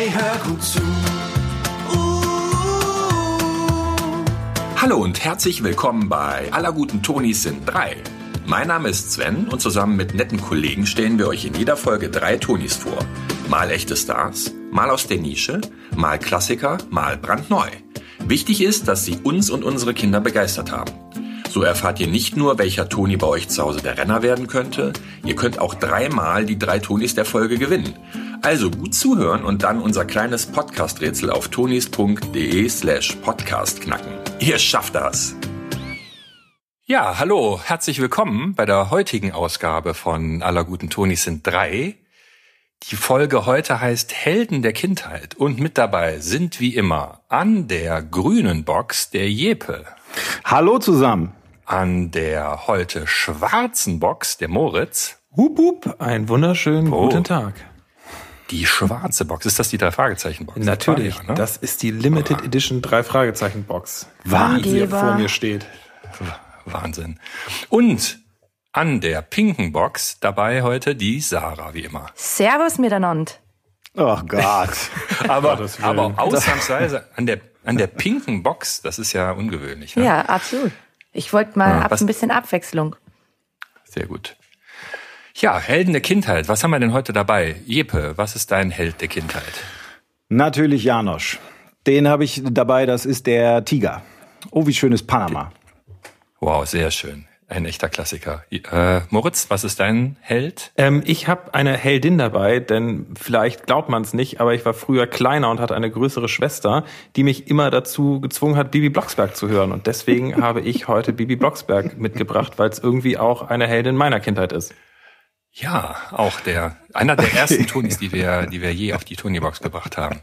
Hey, hör gut zu. Hallo und herzlich willkommen bei Aller guten Tonis sind drei. Mein Name ist Sven und zusammen mit netten Kollegen stellen wir euch in jeder Folge drei Tonis vor. Mal echte Stars, mal aus der Nische, mal Klassiker, mal brandneu. Wichtig ist, dass sie uns und unsere Kinder begeistert haben. So erfahrt ihr nicht nur, welcher Toni bei euch zu Hause der Renner werden könnte, ihr könnt auch dreimal die drei Tonis der Folge gewinnen. Also gut zuhören und dann unser kleines Podcast-Rätsel auf tonis.de slash podcast knacken. Ihr schafft das! Ja, hallo, herzlich willkommen bei der heutigen Ausgabe von Aller guten Tonis sind drei. Die Folge heute heißt Helden der Kindheit und mit dabei sind wie immer an der grünen Box der Jepe. Hallo zusammen. An der heute schwarzen Box der Moritz. Hup, hup, einen wunderschönen Oh. guten Tag. Die schwarze Box. Ist das die drei Fragezeichen Box? Natürlich, Das ja, ne? das ist die Limited Edition drei Fragezeichen Box. Wahnsinn. Die hier vor mir steht. Wahnsinn. Und an der pinken Box dabei heute die Sarah, wie immer. Servus miteinander. Oh Gott. Aber, aber ausnahmsweise an der, an der pinken Box, das ist ja ungewöhnlich. Ne? Ja, absolut. Ich wollte mal Ja, ab was- ein bisschen Abwechslung. Sehr gut. Ja, Helden der Kindheit. Was haben wir denn heute dabei? Jeppe, was ist dein Held der Kindheit? Natürlich Janosch. Den habe ich dabei, das ist der Tiger. Oh, wie schön ist Panama. Wow, sehr schön. Ein echter Klassiker. Äh, Moritz, was ist dein Held? Ähm, ich habe eine Heldin dabei, denn vielleicht glaubt man es nicht, aber ich war früher kleiner und hatte eine größere Schwester, die mich immer dazu gezwungen hat, Bibi Blocksberg zu hören. Und deswegen habe ich heute Bibi Blocksberg mitgebracht, weil es irgendwie auch eine Heldin meiner Kindheit ist. Ja, auch der, einer der ersten Tonis, die wir, die wir je auf die Tony-Box gebracht haben.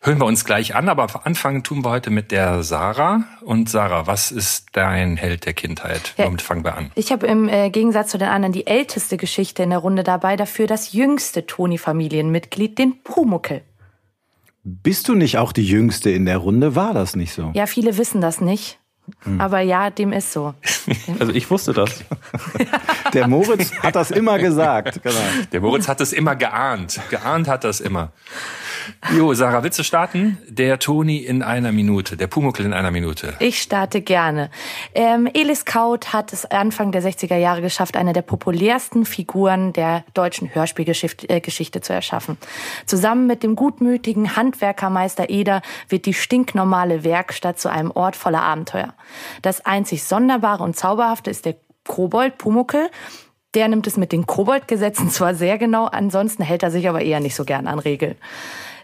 Hören wir uns gleich an, aber anfangen tun wir heute mit der Sarah. Und Sarah, was ist dein Held der Kindheit? Ja. Womit fangen wir an? Ich habe im äh, Gegensatz zu den anderen die älteste Geschichte in der Runde dabei, dafür das jüngste Toni-Familienmitglied, den Pumuckel. Bist du nicht auch die Jüngste in der Runde? War das nicht so? Ja, viele wissen das nicht. Hm. Aber ja, dem ist so. Also ich wusste das. Der Moritz hat das immer gesagt. Genau. Der Moritz hat es immer geahnt. Geahnt hat das immer. Jo, Sarah, willst du starten? Der Toni in einer Minute, der Pumuckel in einer Minute. Ich starte gerne. Ähm, Elis Kaut hat es Anfang der 60er Jahre geschafft, eine der populärsten Figuren der deutschen Hörspielgeschichte äh, Geschichte zu erschaffen. Zusammen mit dem gutmütigen Handwerkermeister Eder wird die stinknormale Werkstatt zu einem Ort voller Abenteuer. Das einzig Sonderbare und Zauberhafte ist der Kobold Pumuckel. Der nimmt es mit den Koboldgesetzen zwar sehr genau, ansonsten hält er sich aber eher nicht so gern an Regeln.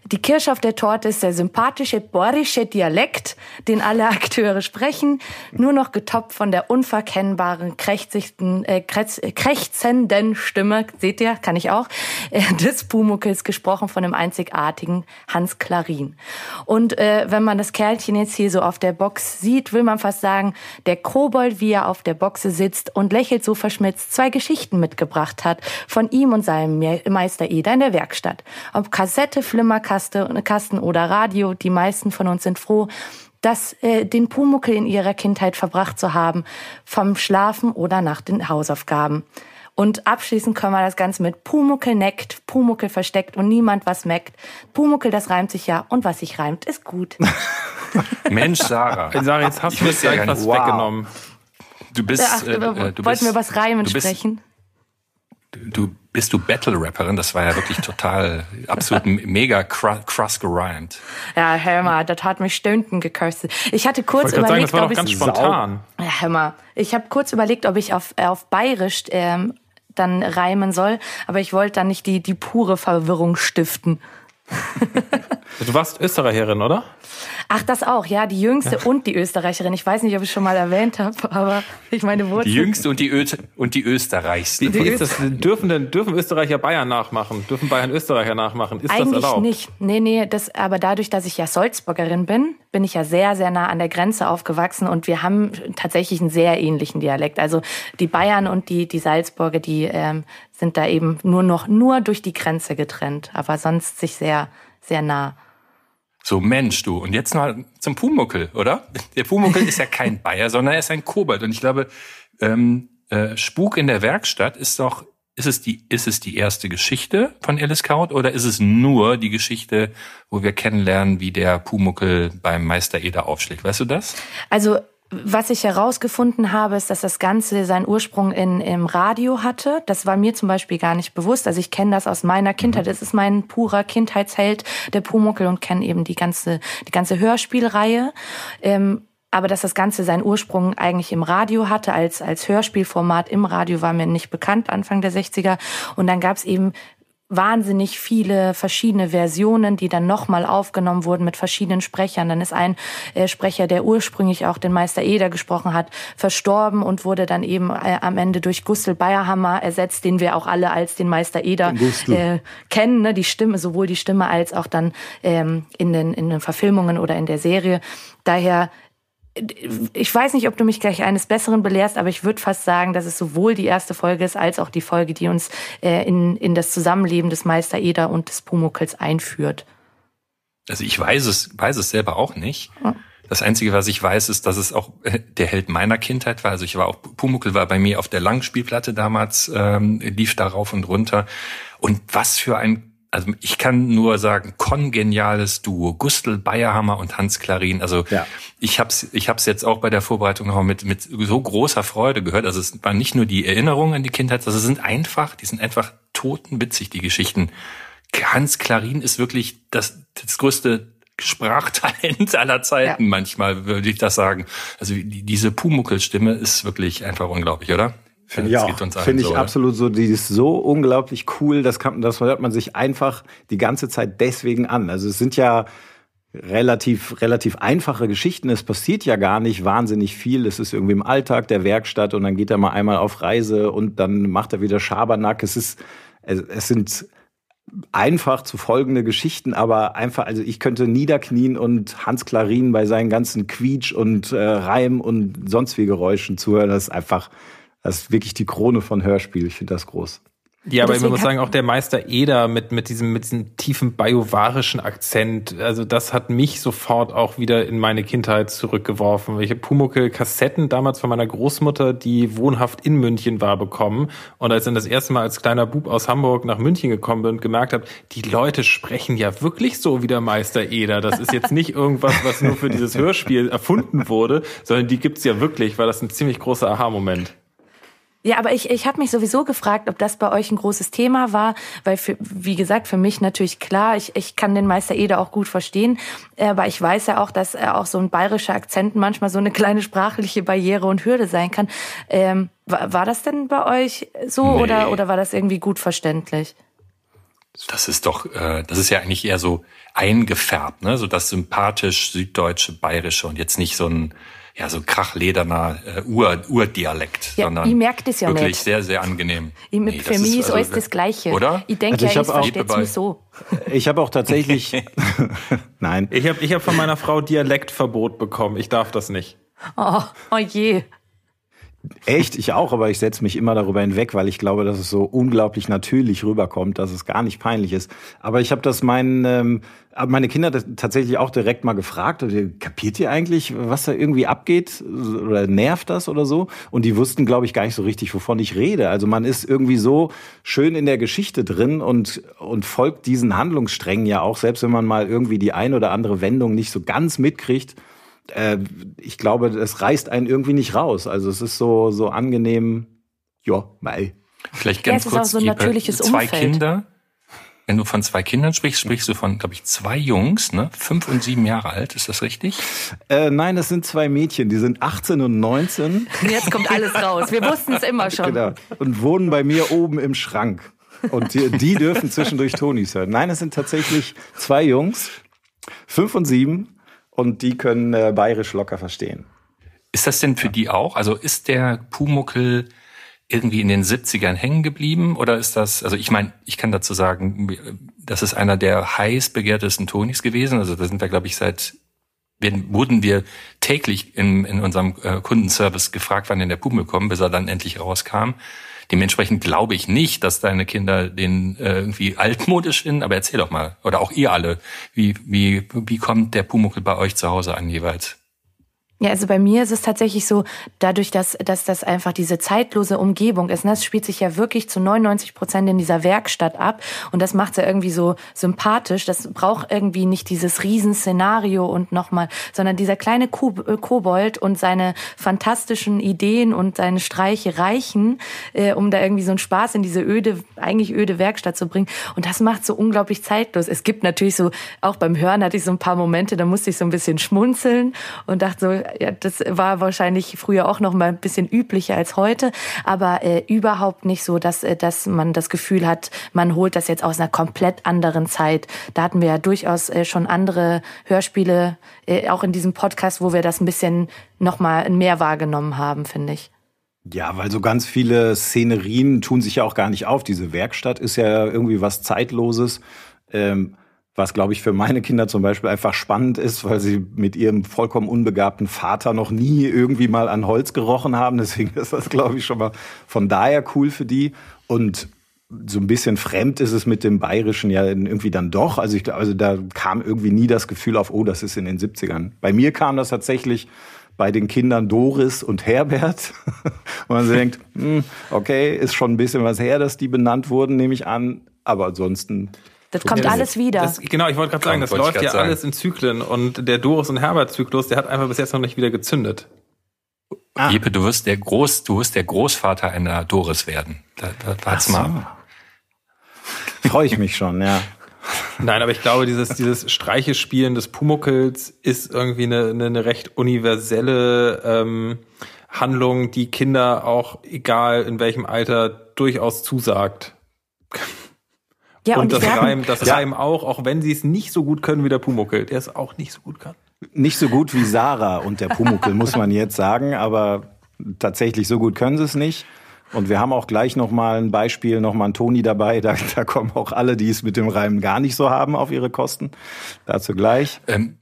Die Kirsche auf der Torte ist der sympathische borische Dialekt, den alle Akteure sprechen, nur noch getoppt von der unverkennbaren, äh, äh, krächzenden Stimme, seht ihr, kann ich auch, äh, des Pumuckels, gesprochen von dem einzigartigen Hans Klarin. Und äh, wenn man das Kerlchen jetzt hier so auf der Box sieht, will man fast sagen, der Kobold, wie er auf der Boxe sitzt und lächelt so verschmitzt, zwei Geschichten mitgebracht hat von ihm und seinem Me- Meister Eder in der Werkstatt. Ob Kassette, Flimmerkasten Kasten oder Radio, die meisten von uns sind froh, dass äh, den Pumuckel in ihrer Kindheit verbracht zu haben, vom Schlafen oder nach den Hausaufgaben. Und abschließend können wir das Ganze mit Pumuckel neckt, Pumuckel versteckt und niemand was meckt. Pumuckel, das reimt sich ja und was sich reimt, ist gut. Mensch, Sarah. Sarah, jetzt hast Ich du mir ja gleich was Wow. weggenommen. Du bist, Ach, äh, äh, du wollten bist, wir was Reimen du bist, sprechen? Du bist du Battle-Rapperin, das war ja wirklich total, absolut mega krass gereimt. Ja, hör mal, das hat mich Stunden gekostet. Ich hatte kurz Ich sagen, überlegt, das war ob doch ganz ich spontan. Ja, hör mal. Ich habe kurz überlegt, ob ich auf, äh, auf Bayerisch ähm, dann reimen soll, aber ich wollte dann nicht die, die pure Verwirrung stiften. Du warst Österreicherin, oder? Ach, das auch, ja, die jüngste und die Österreicherin. Ich weiß nicht, ob ich schon mal erwähnt habe, aber ich meine Die Wurzeln. jüngste und die, Ö und die österreichste. Wie, wie ist das? Dürfen denn dürfen Österreicher Bayern nachmachen? Dürfen Bayern Österreicher nachmachen? Ist das Eigentlich erlaubt? nicht. Nee, nee, das, aber dadurch, dass ich ja Salzburgerin bin, bin ich ja sehr, sehr nah an der Grenze aufgewachsen und wir haben tatsächlich einen sehr ähnlichen Dialekt. Also die Bayern und die, die Salzburger, die ähm, sind da eben nur noch, nur durch die Grenze getrennt, aber sonst sich sehr, sehr nah. So, Mensch, du. Und jetzt mal zum Pumuckel, oder? Der Pumuckel ist ja kein Bayer, sondern er ist ein Kobold. Und ich glaube, ähm, äh, Spuk in der Werkstatt ist doch, ist es die, ist es die erste Geschichte von Alice Kaut oder ist es nur die Geschichte, wo wir kennenlernen, wie der Pumuckel beim Meister Eder aufschlägt? Weißt du das? Also was ich herausgefunden habe, ist, dass das Ganze seinen Ursprung in, im Radio hatte. Das war mir zum Beispiel gar nicht bewusst. Also ich kenne das aus meiner Kindheit. Das ist mein purer Kindheitsheld, der Pumuckel, und kenne eben die ganze, die ganze Hörspielreihe. Ähm, aber dass das Ganze seinen Ursprung eigentlich im Radio hatte, als, als Hörspielformat im Radio, war mir nicht bekannt, Anfang der 60er. Und dann gab es eben wahnsinnig viele verschiedene Versionen, die dann nochmal aufgenommen wurden mit verschiedenen Sprechern. Dann ist ein äh, Sprecher, der ursprünglich auch den Meister Eder gesprochen hat, verstorben und wurde dann eben äh, am Ende durch Gustl Bayerhammer ersetzt, den wir auch alle als den Meister Eder äh, kennen. Ne? Die Stimme, sowohl die Stimme als auch dann ähm, in, den, in den Verfilmungen oder in der Serie. Daher ich weiß nicht, ob du mich gleich eines Besseren belehrst, aber ich würde fast sagen, dass es sowohl die erste Folge ist, als auch die Folge, die uns äh, in, in das Zusammenleben des Meister Eder und des Pumuckels einführt. Also ich weiß es, weiß es selber auch nicht. Das Einzige, was ich weiß, ist, dass es auch äh, der Held meiner Kindheit war. Also ich war auch, Pumuckel war bei mir auf der Langspielplatte damals, ähm, lief da rauf und runter. Und was für ein also ich kann nur sagen, kongeniales Duo. Gustl Bayerhammer und Hans Klarin. Also ja. ich habe es ich hab's jetzt auch bei der Vorbereitung noch mit, mit so großer Freude gehört. Also es waren nicht nur die Erinnerungen an die Kindheit, also es sind einfach, die sind einfach totenwitzig, die Geschichten. Hans Klarin ist wirklich das, das größte Sprachtalent aller Zeiten ja. manchmal, würde ich das sagen. Also diese Pumuckel-Stimme ist wirklich einfach unglaublich, oder? Finde ich auch. Finde ich so, absolut so. Die ist so unglaublich cool. Das, kann, das hört man sich einfach die ganze Zeit deswegen an. Also es sind ja relativ, relativ einfache Geschichten. Es passiert ja gar nicht wahnsinnig viel. Es ist irgendwie im Alltag der Werkstatt und dann geht er mal einmal auf Reise und dann macht er wieder Schabernack. Es ist, es sind einfach zu folgende Geschichten, aber einfach, also ich könnte niederknien und Hans Klarin bei seinen ganzen Quietsch und äh, Reim und sonst wie Geräuschen zuhören. Das ist einfach, das ist wirklich die Krone von Hörspiel. Ich finde das groß. Ja, aber ich muss sagen, auch der Meister Eder mit, mit diesem, mit diesem tiefen bajuwarischen Akzent, also das hat mich sofort auch wieder in meine Kindheit zurückgeworfen. Ich habe Pumuckel Kassetten damals von meiner Großmutter, die wohnhaft in München war, bekommen. Und als ich dann das erste Mal als kleiner Bub aus Hamburg nach München gekommen bin und gemerkt habe, die Leute sprechen ja wirklich so wie der Meister Eder. Das ist jetzt nicht irgendwas, was nur für dieses Hörspiel erfunden wurde, sondern die gibt's ja wirklich, weil das ein ziemlich großer Aha-Moment. Ja, aber ich, ich habe mich sowieso gefragt, ob das bei euch ein großes Thema war, weil für, wie gesagt, für mich natürlich klar, ich, ich kann den Meister Eder auch gut verstehen, aber ich weiß ja auch, dass er auch so ein bayerischer Akzent manchmal so eine kleine sprachliche Barriere und Hürde sein kann. Ähm, war, war das denn bei euch so nee. oder, oder war das irgendwie gut verständlich? Das ist doch, äh, das ist ja eigentlich eher so eingefärbt, ne? So das sympathisch süddeutsche, bayerische und jetzt nicht so ein ja, so krachlederner äh, Ur, Urdialekt, ja, sondern ich merke das ja wirklich nicht. sehr, sehr angenehm. Ich, nee, für mich ist also, alles das Gleiche. Oder? Ich denke also ich ja, ich verstehe es so. Ich habe auch tatsächlich, nein. Ich habe ich hab von meiner Frau Dialektverbot bekommen. Ich darf das nicht. Oh, oh je. Echt, ich auch, aber ich setze mich immer darüber hinweg, weil ich glaube, dass es so unglaublich natürlich rüberkommt, dass es gar nicht peinlich ist. Aber ich habe das meinen, ähm, meine Kinder tatsächlich auch direkt mal gefragt, kapiert ihr eigentlich, was da irgendwie abgeht oder nervt das oder so? Und die wussten, glaube ich, gar nicht so richtig, wovon ich rede. Also man ist irgendwie so schön in der Geschichte drin und, und folgt diesen Handlungssträngen ja auch, selbst wenn man mal irgendwie die ein oder andere Wendung nicht so ganz mitkriegt äh, ich glaube, es reißt einen irgendwie nicht raus. Also es ist so, so angenehm, ja, mei. Vielleicht ganz ja, kurz, so ein natürliches zwei Umfeld. Kinder. Wenn du von zwei Kindern sprichst, sprichst du von, glaube ich, zwei Jungs, ne? Fünf und sieben Jahre alt, ist das richtig? Äh, nein, das sind zwei Mädchen, die sind 18 und 19. Jetzt kommt alles raus. Wir wussten es immer schon. Genau. Und wohnen bei mir oben im Schrank. Und die, die dürfen zwischendurch Tonis hören. Nein, es sind tatsächlich zwei Jungs, fünf und sieben und die können äh, bayerisch locker verstehen. Ist das denn für ja. die auch? Also ist der Pumuckel irgendwie in den 70ern hängen geblieben oder ist das, also ich meine, ich kann dazu sagen, das ist einer der heiß begehrtesten Tonis gewesen. Also da sind wir, glaube ich, seit werden, wurden wir täglich in, in unserem äh, Kundenservice gefragt, wann denn der Pumuckel kommt, bis er dann endlich rauskam. Dementsprechend glaube ich nicht, dass deine Kinder den äh, irgendwie altmodisch finden, aber erzähl doch mal, oder auch ihr alle, wie, wie, wie kommt der Pumuckel bei euch zu Hause an jeweils? Ja, also bei mir ist es tatsächlich so, dadurch, dass, dass das einfach diese zeitlose Umgebung ist, ne, das spielt sich ja wirklich zu 99 Prozent in dieser Werkstatt ab und das macht es ja irgendwie so sympathisch. Das braucht irgendwie nicht dieses Riesenszenario und nochmal, sondern dieser kleine äh, Kobold und seine fantastischen Ideen und seine Streiche reichen, äh, um da irgendwie so einen Spaß in diese öde, eigentlich öde Werkstatt zu bringen. Und das macht so unglaublich zeitlos. Es gibt natürlich so, auch beim Hören hatte ich so ein paar Momente, da musste ich so ein bisschen schmunzeln und dachte so, ja, das war wahrscheinlich früher auch noch mal ein bisschen üblicher als heute, aber äh, überhaupt nicht so, dass, äh, dass man das Gefühl hat, man holt das jetzt aus einer komplett anderen Zeit. Da hatten wir ja durchaus äh, schon andere Hörspiele, äh, auch in diesem Podcast, wo wir das ein bisschen noch mal mehr wahrgenommen haben, finde ich. Ja, weil so ganz viele Szenerien tun sich ja auch gar nicht auf. Diese Werkstatt ist ja irgendwie was Zeitloses. Ähm, was, glaube ich, für meine Kinder zum Beispiel einfach spannend ist, weil sie mit ihrem vollkommen unbegabten Vater noch nie irgendwie mal an Holz gerochen haben. Deswegen ist das, glaube ich, schon mal von daher cool für die. Und so ein bisschen fremd ist es mit dem Bayerischen ja irgendwie dann doch. Also ich also da kam irgendwie nie das Gefühl auf, oh, das ist in den 70ern. Bei mir kam das tatsächlich bei den Kindern Doris und Herbert. und man denkt, hm, okay, ist schon ein bisschen was her, dass die benannt wurden, nehme ich an. Aber ansonsten das kommt ja, alles wieder. Das, genau, ich wollte gerade sagen, das läuft ja sagen. alles in Zyklen und der Doris und Herbert Zyklus, der hat einfach bis jetzt noch nicht wieder gezündet. Ah. Jeppe, du wirst der Groß, du wirst der Großvater einer Doris werden. Da, da, warte so. mal. Freue ich mich schon, ja. Nein, aber ich glaube, dieses, dieses Streichespielen des Pumuckels ist irgendwie eine, eine, eine recht universelle ähm, Handlung, die Kinder auch, egal in welchem Alter, durchaus zusagt. Ja, und, und das Reim, das ja. Reim auch, auch wenn sie es nicht so gut können wie der Pumuckel, der es auch nicht so gut kann. Nicht so gut wie Sarah und der Pumuckel, muss man jetzt sagen, aber tatsächlich so gut können sie es nicht. Und wir haben auch gleich nochmal ein Beispiel, nochmal ein Toni dabei. Da, da kommen auch alle, die es mit dem Reimen gar nicht so haben, auf ihre Kosten. Dazu gleich. Ähm,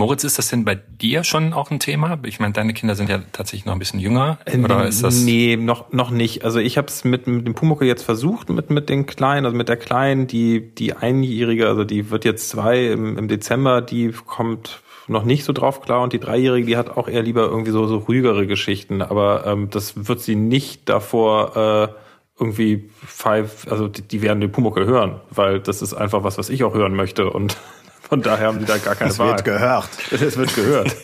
Moritz, ist das denn bei dir schon auch ein Thema? Ich meine, deine Kinder sind ja tatsächlich noch ein bisschen jünger. Oder ist das nee, noch, noch nicht. Also ich habe es mit, mit dem Pumuckel jetzt versucht, mit, mit den Kleinen, also mit der Kleinen, die, die Einjährige, also die wird jetzt zwei im, im Dezember, die kommt noch nicht so drauf klar und die Dreijährige, die hat auch eher lieber irgendwie so, so ruhigere Geschichten, aber ähm, das wird sie nicht davor äh, irgendwie five, also die, die werden den Pumuckel hören, weil das ist einfach was, was ich auch hören möchte und von daher haben die da gar keine es Wahl. Es wird gehört. Es wird gehört.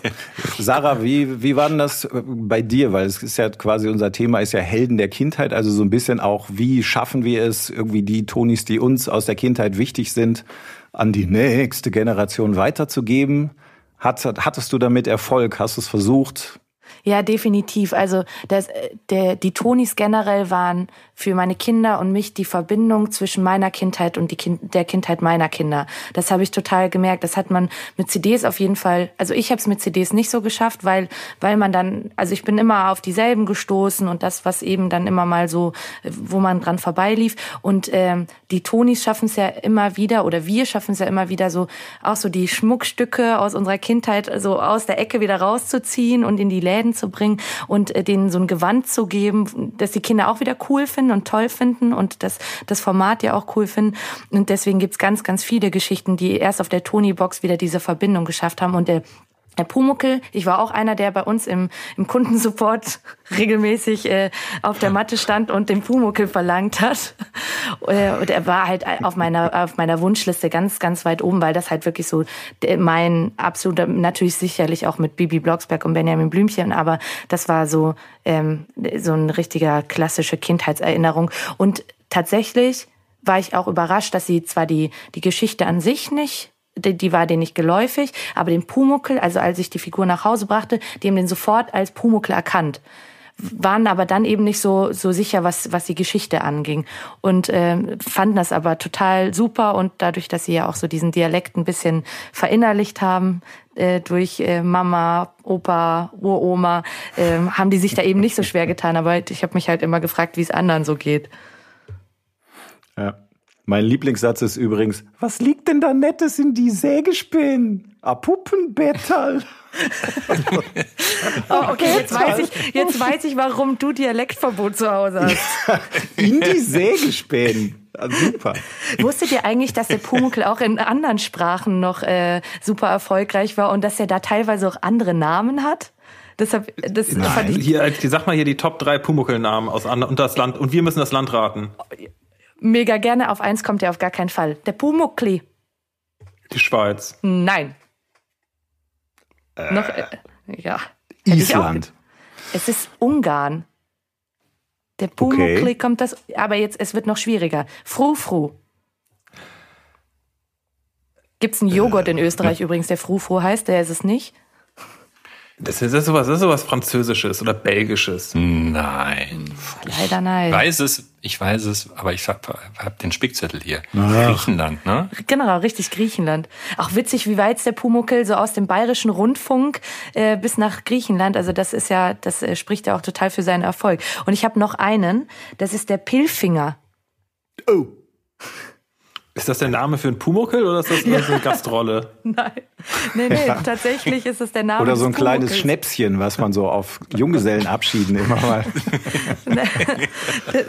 Sarah, wie, wie war denn das bei dir? Weil es ist ja quasi unser Thema ist ja Helden der Kindheit, also so ein bisschen auch, wie schaffen wir es, irgendwie die Tonis, die uns aus der Kindheit wichtig sind, an die nächste Generation weiterzugeben? Hat, hattest du damit Erfolg? Hast du es versucht? Ja, definitiv. Also das, der, die Tonis generell waren für meine Kinder und mich die Verbindung zwischen meiner Kindheit und die kind, der Kindheit meiner Kinder. Das habe ich total gemerkt. Das hat man mit CDs auf jeden Fall. Also ich habe es mit CDs nicht so geschafft, weil weil man dann, also ich bin immer auf dieselben gestoßen und das, was eben dann immer mal so, wo man dran vorbeilief. Und ähm, die Tonis schaffen es ja immer wieder oder wir schaffen es ja immer wieder so, auch so die Schmuckstücke aus unserer Kindheit so aus der Ecke wieder rauszuziehen und in die Läden zu bringen und äh, denen so ein Gewand zu geben, dass die Kinder auch wieder cool finden und toll finden und das, das Format ja auch cool finden. Und deswegen gibt's ganz, ganz viele Geschichten, die erst auf der Tony-Box wieder diese Verbindung geschafft haben. Und der Herr Pumuckel, ich war auch einer, der bei uns im, im Kundensupport regelmäßig äh, auf der Matte stand und den Pumuckel verlangt hat. Äh, und er war halt auf meiner, auf meiner Wunschliste ganz, ganz weit oben, weil das halt wirklich so mein absoluter, natürlich sicherlich auch mit Bibi Blocksberg und Benjamin Blümchen, aber das war so, ähm, so ein richtiger klassische Kindheitserinnerung. Und tatsächlich war ich auch überrascht, dass sie zwar die, die Geschichte an sich nicht die, die war denen nicht geläufig, aber den Pumuckel, also als ich die Figur nach Hause brachte, die haben den sofort als Pumuckel erkannt waren aber dann eben nicht so so sicher, was was die Geschichte anging und äh, fanden das aber total super und dadurch, dass sie ja auch so diesen Dialekt ein bisschen verinnerlicht haben äh, durch äh, Mama, Opa, Uroma, äh, haben die sich da eben nicht so schwer getan. Aber ich habe mich halt immer gefragt, wie es anderen so geht. Ja. Mein Lieblingssatz ist übrigens, was liegt denn da Nettes in die Sägespinnen? A Puppenbetterl. oh, okay, jetzt weiß, ich, jetzt weiß ich, warum du Dialektverbot zu Hause hast. in die Sägespinnen. super. Wusstet ihr eigentlich, dass der Pumuckl auch in anderen Sprachen noch äh, super erfolgreich war und dass er da teilweise auch andere Namen hat? Deshalb, das Nein. fand ich Hier, sag mal hier die Top 3 Pumuckl-Namen aus and und das Land und wir müssen das Land raten. Mega gerne. Auf eins kommt er auf gar keinen Fall. Der Pumuckli. Die Schweiz. Nein. Noch, äh, ja. Hätte ich auch Island. Es ist Ungarn. Der Pumuckli Okay. kommt das, aber jetzt, es wird noch schwieriger. Frufru. Gibt's einen Joghurt in Österreich übrigens, der Frufru heißt, der ist es nicht. Das ist, das ist sowas, das ist sowas Französisches oder Belgisches. Nein. Leider nein. Ich weiß es, ich weiß es, aber ich hab, hab den Spickzettel hier. Griechenland, ne? Genau, richtig Griechenland. Auch witzig, wie weit der Pumuckel so aus dem bayerischen Rundfunk äh, bis nach Griechenland. Also das ist ja, das äh, spricht ja auch total für seinen Erfolg. Und ich habe noch einen, das ist der Pilfinger. Oh. Ist das der Name für einen Pumuckl oder ist das nur so eine Gastrolle? Nein, nee, nee, tatsächlich ist es der Name Oder so ein kleines Pumuckls. Schnäpschen, was man so auf Junggesellenabschieden immer mal.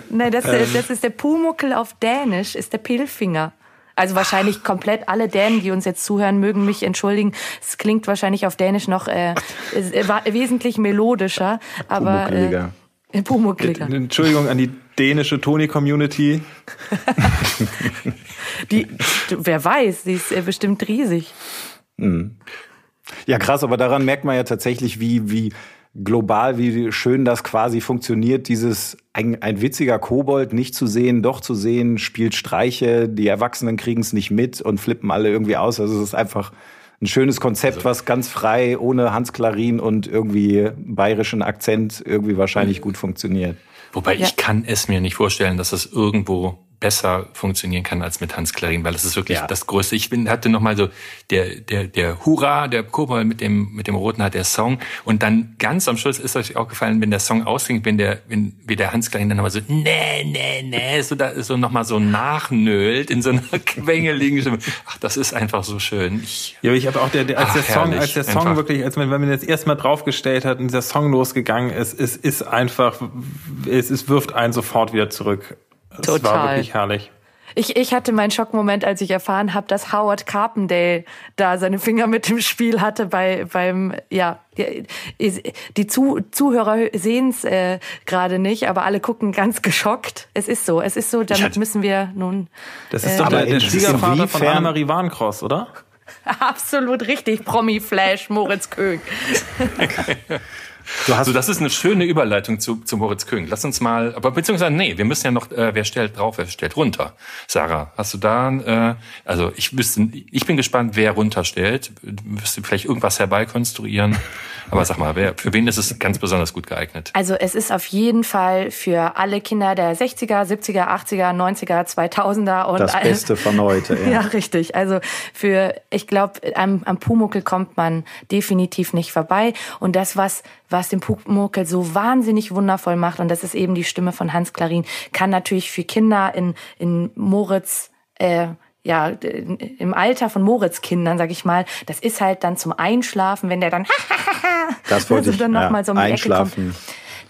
Nein, das, Ähm. das ist der Pumuckel auf Dänisch, ist der Pilfinger. Also wahrscheinlich komplett alle Dänen, die uns jetzt zuhören, mögen mich entschuldigen. Es klingt wahrscheinlich auf Dänisch noch äh, äh, wesentlich melodischer, aber Pumuckeliger. äh, Pumuckliger. Entschuldigung an die dänische Toni-Community. Die, wer weiß, sie ist äh, bestimmt riesig. Ja, krass, aber daran merkt man ja tatsächlich, wie, wie global, wie schön das quasi funktioniert, dieses ein, ein witziger Kobold nicht zu sehen, doch zu sehen, spielt Streiche, die Erwachsenen kriegen es nicht mit und flippen alle irgendwie aus. Also es ist einfach ein schönes Konzept, was ganz frei, ohne Hans Klarin und irgendwie bayerischen Akzent irgendwie wahrscheinlich gut funktioniert. Wobei Ja. ich kann es mir nicht vorstellen, dass es irgendwo besser funktionieren kann als mit Hans Klarin, weil das ist wirklich Ja. das Größte. Ich bin, hatte noch mal so der der der Hurra, der Kobold mit dem mit dem roten hat der Song und dann ganz am Schluss ist euch auch gefallen, wenn der Song ausging, wenn der wenn wie der Hans Klarin dann nochmal so nee nee nee so da so noch mal so nachnölt in so einer quengeligen Stimme. Ach, das ist einfach so schön. Ich, Ja, aber ich habe auch der, der als Ach, der Song, herrlich, als der Song einfach. wirklich, als man, wenn man jetzt erstmal draufgestellt hat und dieser Song losgegangen ist, es ist einfach, es, es wirft einen sofort wieder zurück. War Total. wirklich herrlich. Ich, ich hatte meinen Schockmoment, als ich erfahren habe, dass Howard Carpendale da seine Finger mit dem Spiel hatte bei beim ja die, Zu, Zuhörer sehen es äh, gerade nicht, aber alle gucken ganz geschockt. Es ist so, es ist so. Damit hatte- müssen wir nun Das ist Äh, doch der, der Schwiegervater von Annemarie Warncross, oder? absolut richtig Promi Flash Moritz König. Du hast Also das ist eine schöne Überleitung zu, zu Moritz König. Lass uns mal, aber beziehungsweise nee, wir müssen ja noch, äh, wer stellt drauf, wer stellt runter. Sarah, hast du da, äh, also ich wüsste, ich bin gespannt, wer runterstellt. Wirst du vielleicht irgendwas herbeikonstruieren? Aber sag mal, wer, für wen ist es ganz besonders gut geeignet? Also es ist auf jeden Fall für alle Kinder der 60er, 70er, 80er, 90er, 2000er und das all- Beste von heute. Ja, Ja. richtig. Also für, ich glaube, am, am Pumuckel kommt man definitiv nicht vorbei. Und das, was, was den Pumuckel so wahnsinnig wundervoll macht, und das ist eben die Stimme von Hans Klarin, kann natürlich für Kinder in, in Moritz, äh, ja, im Alter von Moritz Kindern, sag ich mal, das ist halt dann zum Einschlafen, wenn der dann, Das wollte also ich, dann noch ja, mal so um die Ecke einschlafen. kommt.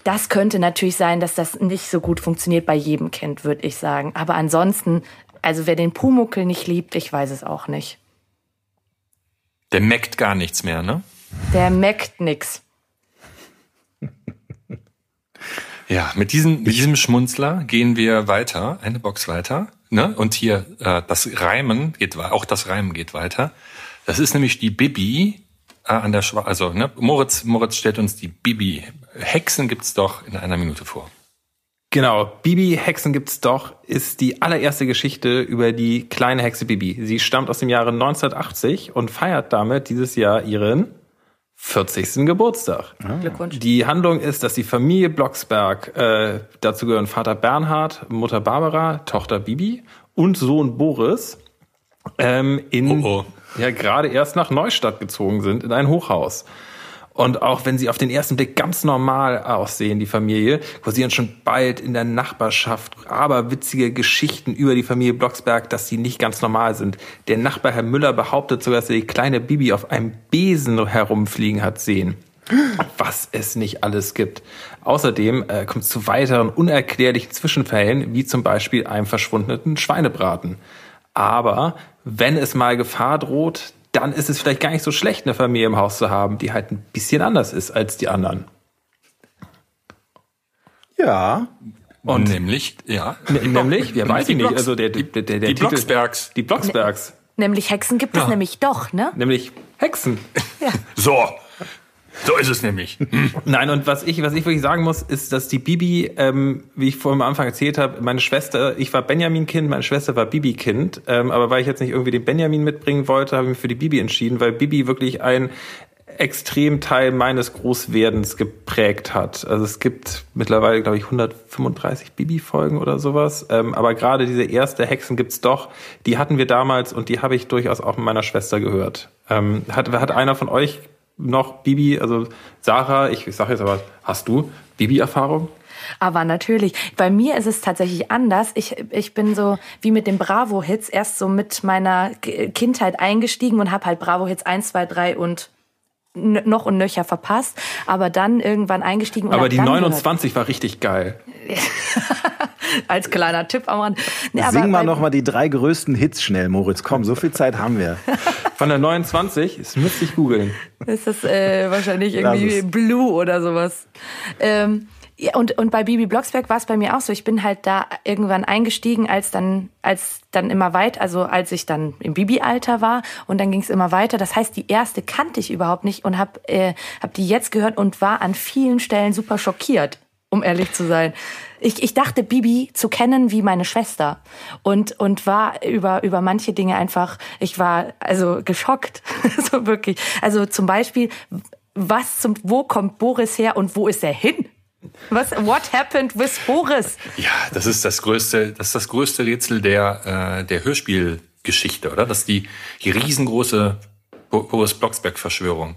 Das könnte natürlich sein, dass das nicht so gut funktioniert bei jedem Kind, würde ich sagen. Aber ansonsten, also wer den Pumuckel nicht liebt, ich weiß es auch nicht. Der meckt gar nichts mehr, ne? Der meckt nix. Ja, mit diesem, mit diesem Schmunzler gehen wir weiter, eine Box weiter. Ne? Und hier äh, das Reimen geht auch das Reimen geht weiter. Das ist nämlich die Bibi äh, an der Schwa also ne? Moritz, Moritz stellt uns die Bibi. Hexen gibt's doch in einer Minute vor. Genau, Bibi Hexen gibt's doch, ist die allererste Geschichte über die kleine Hexe Bibi. Sie stammt aus dem Jahre 1980 und feiert damit dieses Jahr ihren 40. Geburtstag. Glückwunsch. Die Handlung ist, dass die Familie Blocksberg, äh, dazu gehören Vater Bernhard, Mutter Barbara, Tochter Bibi und Sohn Boris, ähm, in, Oh, ja, gerade erst nach Neustadt gezogen sind, in ein Hochhaus. Und auch wenn sie auf den ersten Blick ganz normal aussehen, die Familie, kursieren schon bald in der Nachbarschaft aber witzige Geschichten über die Familie Blocksberg, dass sie nicht ganz normal sind. Der Nachbar Herr Müller behauptet sogar, dass er die kleine Bibi auf einem Besen herumfliegen hat sehen. was es nicht alles gibt. Außerdem äh, kommt es zu weiteren unerklärlichen Zwischenfällen, wie zum Beispiel einem verschwundenen Schweinebraten. Aber wenn es mal Gefahr droht, dann ist es vielleicht gar nicht so schlecht, eine Familie im Haus zu haben, die halt ein bisschen anders ist als die anderen. Ja. Und nämlich, ja. nämlich, wer weiß ich nicht, also der, der, der, der die Titel- Blocksbergs. Die Blocksbergs. Nämlich Hexen gibt es Ja. nämlich doch, ne? Nämlich Hexen. So. So ist es nämlich. Nein, und was ich, was ich wirklich sagen muss, ist, dass die Bibi, ähm, wie ich vorhin am Anfang erzählt habe, meine Schwester, ich war Benjamin-Kind, meine Schwester war Bibi-Kind, ähm, aber weil ich jetzt nicht irgendwie den Benjamin mitbringen wollte, habe ich mich für die Bibi entschieden, weil Bibi wirklich ein extrem Teil meines Großwerdens geprägt hat. Also es gibt mittlerweile, glaube ich, 135 Bibi-Folgen oder sowas. Ähm, aber gerade diese erste Hexen gibt's doch. Die hatten wir damals und die habe ich durchaus auch mit meiner Schwester gehört. Ähm, hat, hat einer von euch noch Bibi, also Sarah, ich, ich sage jetzt aber, hast du Bibi-Erfahrung? Aber natürlich, bei mir ist es tatsächlich anders. Ich, ich bin so wie mit den Bravo-Hits erst so mit meiner Kindheit eingestiegen und habe halt Bravo-Hits 1, 2, 3 und noch und nöcher verpasst, aber dann irgendwann eingestiegen und Aber die dann 29 war richtig geil. gehört. als kleiner Tipp am Rand. Nee, aber Sing mal bei- noch mal die drei größten Hits schnell, Moritz. Komm, so viel Zeit haben wir. Von der 29, das müsste ich googeln. ist das äh, wahrscheinlich irgendwie. Blue oder sowas. Ähm, ja, und, und bei Bibi Blocksberg war es bei mir auch so. Ich bin halt da irgendwann eingestiegen, als dann, als dann immer weit, also als ich dann im Bibi-Alter war und dann ging es immer weiter. Das heißt, die erste kannte ich überhaupt nicht und habe äh, hab die jetzt gehört und war an vielen Stellen super schockiert, um ehrlich zu sein. Ich, ich dachte, Bibi zu kennen wie meine Schwester und, und war über, über manche Dinge einfach, ich war also geschockt, so wirklich. Also zum Beispiel, was zum, wo kommt Boris her und wo ist er hin? Was, what happened with Boris? Ja, das ist das größte, das ist das größte Rätsel der, äh, der Hörspielgeschichte, oder? Das ist die, riesengroße Boris Blocksberg-Verschwörung.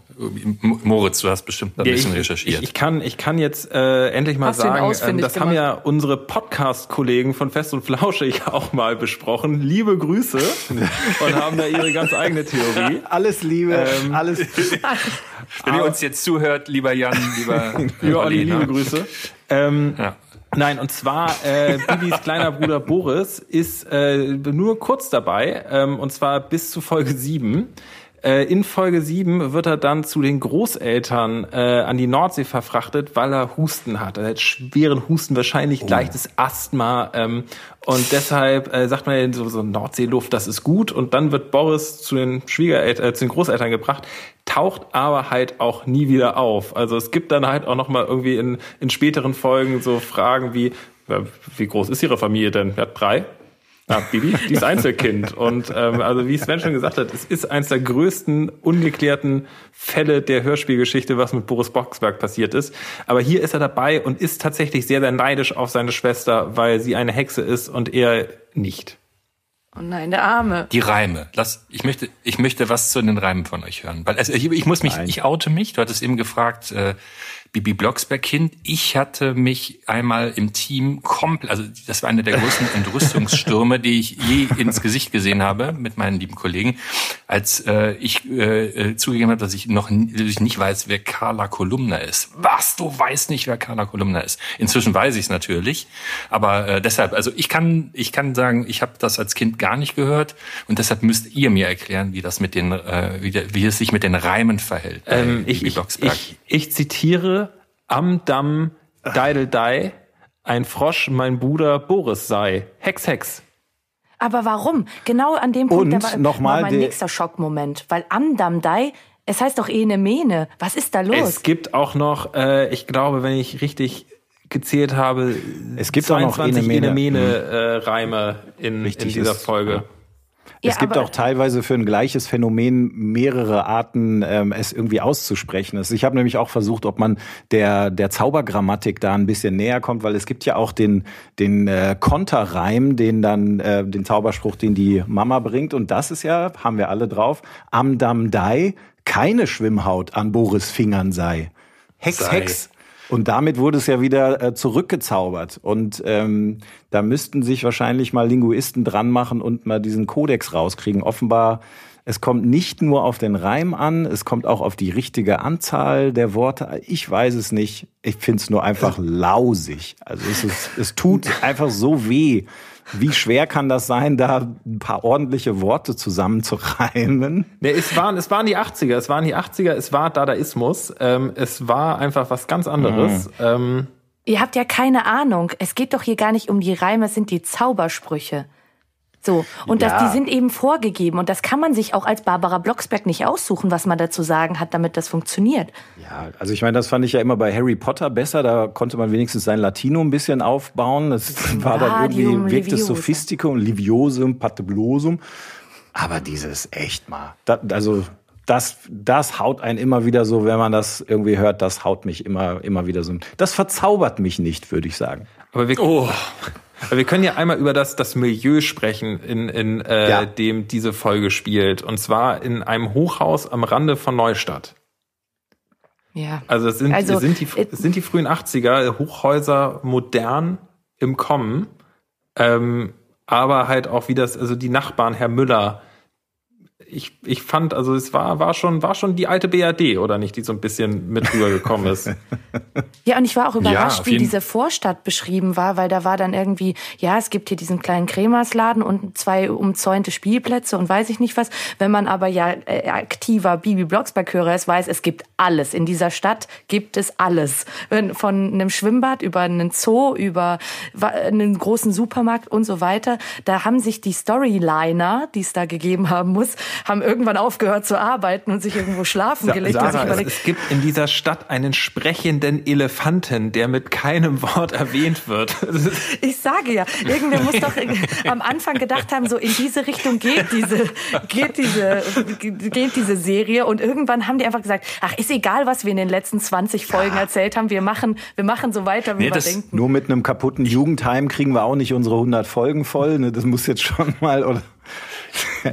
Moritz, du hast bestimmt ein Ja, bisschen ich, recherchiert. Ich, ich, kann, ich kann jetzt äh, endlich mal Hast sagen, ähm, das haben gemacht? ja unsere Podcast-Kollegen von Fest und Flauschig auch mal besprochen. Liebe Grüße und haben da ihre ganz eigene Theorie. Alles Liebe, Ähm, alles. Wenn ihr uns jetzt zuhört, lieber Jan, lieber Ja, Olli, liebe? Grüße. Ähm, Ja. Nein, und zwar äh, Bibis kleiner Bruder Boris ist äh, nur kurz dabei, ähm, und zwar bis zu Folge 7. Äh, in Folge 7 wird er dann zu den Großeltern äh, an die Nordsee verfrachtet, weil er Husten hat. Er hat schweren Husten, wahrscheinlich leichtes Asthma. Ähm, und deshalb äh, sagt man ja so, so Nordseeluft, das ist gut. Und dann wird Boris zu den Schwiegereltern, äh, zu den Großeltern gebracht, taucht aber halt auch nie wieder auf. Also es gibt dann halt auch noch mal irgendwie in, in späteren Folgen so Fragen wie, wie groß ist Ihre Familie denn? Ja, drei? Ja, Bibi, die ist Einzelkind. Und ähm, also wie Sven schon gesagt hat, es ist eines der größten ungeklärten Fälle der Hörspielgeschichte, was mit Boris Boxberg passiert ist. Aber hier ist er dabei und ist tatsächlich sehr, sehr neidisch auf seine Schwester, weil sie eine Hexe ist und er nicht. Oh nein, der Arme. Die Reime. Lass, ich möchte, ich möchte was zu den Reimen von euch hören. Weil also ich, ich muss mich, Nein. ich oute mich. Du hattest eben gefragt, äh, Bibi Blocksberg Kind. Ich hatte mich einmal im Team komplett, also das war einer der größten Entrüstungsstürme, die ich je ins Gesicht gesehen habe mit meinen lieben Kollegen, als äh, ich äh, äh, zugegeben habe, dass ich noch dass ich nicht weiß, wer Carla Kolumna ist. Was? Du weißt nicht, wer Carla Kolumna ist? Inzwischen weiß ich es natürlich, aber äh, deshalb, also ich kann, ich kann sagen, ich habe das als Kind gar nicht gehört und deshalb müsst ihr mir erklären, wie das mit den, äh, wie, der, wie es sich mit den Reimen verhält. Ähm, ich, ich, ich, ich zitiere am Damm Deideldei, ein Frosch mein Bruder Boris sei. Hex, Hex. Aber warum? Genau an dem Punkt Und da war, noch mal war mein der- nächster Schockmoment. Weil Amdamdai, es heißt doch Ene Mene. Was ist da los? Es gibt auch noch, äh, ich glaube, wenn ich richtig gezählt habe, Es gibt auch noch 22 Enemene. Enemene, äh, Reime in, Richtig in dieser ist- Folge. Ja, es gibt auch teilweise für ein gleiches Phänomen mehrere Arten, ähm, es irgendwie auszusprechen. Also ich habe nämlich auch versucht, ob man der, der Zaubergrammatik da ein bisschen näher kommt, weil es gibt ja auch den, den äh, Konterreim, den dann, äh, den Zauberspruch, den die Mama bringt. Und das ist ja, haben wir alle drauf, am Dam Dai, keine Schwimmhaut an Boris Fingern sei. Hex, Sei. Hex. Und damit wurde es ja wieder äh, zurückgezaubert. Und ähm, da müssten sich wahrscheinlich mal Linguisten dran machen und mal diesen Kodex rauskriegen. Offenbar Es kommt nicht nur auf den Reim an, es kommt auch auf die richtige Anzahl der Worte. Ich weiß es nicht. Ich finde es nur einfach lausig. Also es, ist, es tut einfach so weh. Wie schwer kann das sein, da ein paar ordentliche Worte zusammenzureimen? Nee, es waren, es waren die 80er, es waren die 80er, es war Dadaismus, ähm, es war einfach was ganz anderes. Mhm. Ähm, Ihr habt ja keine Ahnung. Es geht doch hier gar nicht um die Reime, es sind die Zaubersprüche. So. Und ja. das, die sind eben vorgegeben. Und das kann man sich auch als Barbara Blocksberg nicht aussuchen, was man dazu sagen hat, damit das funktioniert. Ja, also ich meine, das fand ich ja immer bei Harry Potter besser. Da konnte man wenigstens sein Latino ein bisschen aufbauen. Das war dann irgendwie, wirkt es Sophistikum, Liviosum, Pateblosum. Aber dieses echt mal. Das, also das, das haut einen immer wieder so, wenn man das irgendwie hört, das haut mich immer, immer wieder so. Das verzaubert mich nicht, würde ich sagen. Aber wir, oh. Wir können ja einmal über das, das Milieu sprechen, in, in äh, ja. dem diese Folge spielt. Und zwar in einem Hochhaus am Rande von Neustadt. Ja. Also es sind, also, sind, die, es sind die frühen 80er, Hochhäuser modern im Kommen. Ähm, aber halt auch wie das, also die Nachbarn, Herr Müller, ich, ich fand, also es war, war, schon, war schon die alte BRD, oder nicht, die so ein bisschen mit rübergekommen ist. ja, und ich war auch überrascht, ja, wie diese Vorstadt beschrieben war, weil da war dann irgendwie, ja, es gibt hier diesen kleinen Kremersladen und zwei umzäunte Spielplätze und weiß ich nicht was. Wenn man aber ja äh, aktiver Bibi Blocksberg-Hörer ist, weiß, es gibt alles. In dieser Stadt gibt es alles. Von einem Schwimmbad über einen Zoo, über einen großen Supermarkt und so weiter. Da haben sich die Storyliner, die es da gegeben haben muss, haben irgendwann aufgehört zu arbeiten und sich irgendwo schlafen Sa gelegt. Sarah, es, es gibt in dieser Stadt einen sprechenden Elefanten, der mit keinem Wort erwähnt wird. Ich sage ja, irgendwer muss doch am Anfang gedacht haben, so in diese Richtung geht diese, geht diese, geht diese Serie und irgendwann haben die einfach gesagt, ach, ist egal, was wir in den letzten 20 Folgen ja. erzählt haben, wir machen, wir machen so weiter, wie nee, wir denken. Nur mit einem kaputten Jugendheim kriegen wir auch nicht unsere 100 Folgen voll, ne? das muss jetzt schon mal, oder?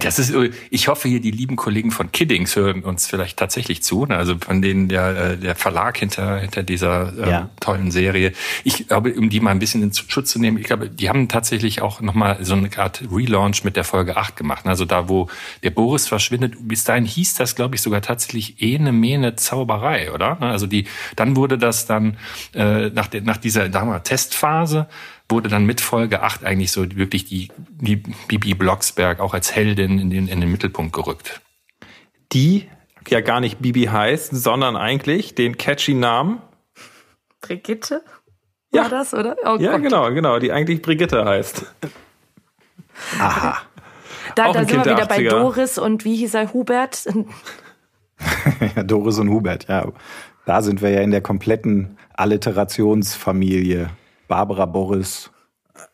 Das ist, ich hoffe hier, die lieben Kollegen von Kiddings hören uns vielleicht tatsächlich zu. Ne? Also von denen der, der Verlag hinter, hinter dieser ähm, ja. tollen Serie. Ich glaube, um die mal ein bisschen in Schutz zu nehmen, ich glaube, die haben tatsächlich auch nochmal so eine Art Relaunch mit der Folge 8 gemacht. Also da, wo der Boris verschwindet, bis dahin hieß das, glaube ich, sogar tatsächlich Ene Mene Zauberei, oder? Also die, dann wurde das dann äh, nach, der, nach dieser damals Testphase wurde dann mit Folge 8 eigentlich so wirklich die, die Bibi Blocksberg auch als Heldin in den, in den Mittelpunkt gerückt. Die ja gar nicht Bibi heißt, sondern eigentlich den catchy Namen Brigitte? War ja. das, oder? Oh ja, Gott. genau, genau, die eigentlich Brigitte heißt. Aha. Da, da sind wir wieder bei Doris und wie hieß er, Hubert? Doris und Hubert, ja. Da sind wir ja in der kompletten Alliterationsfamilie. Barbara Boris,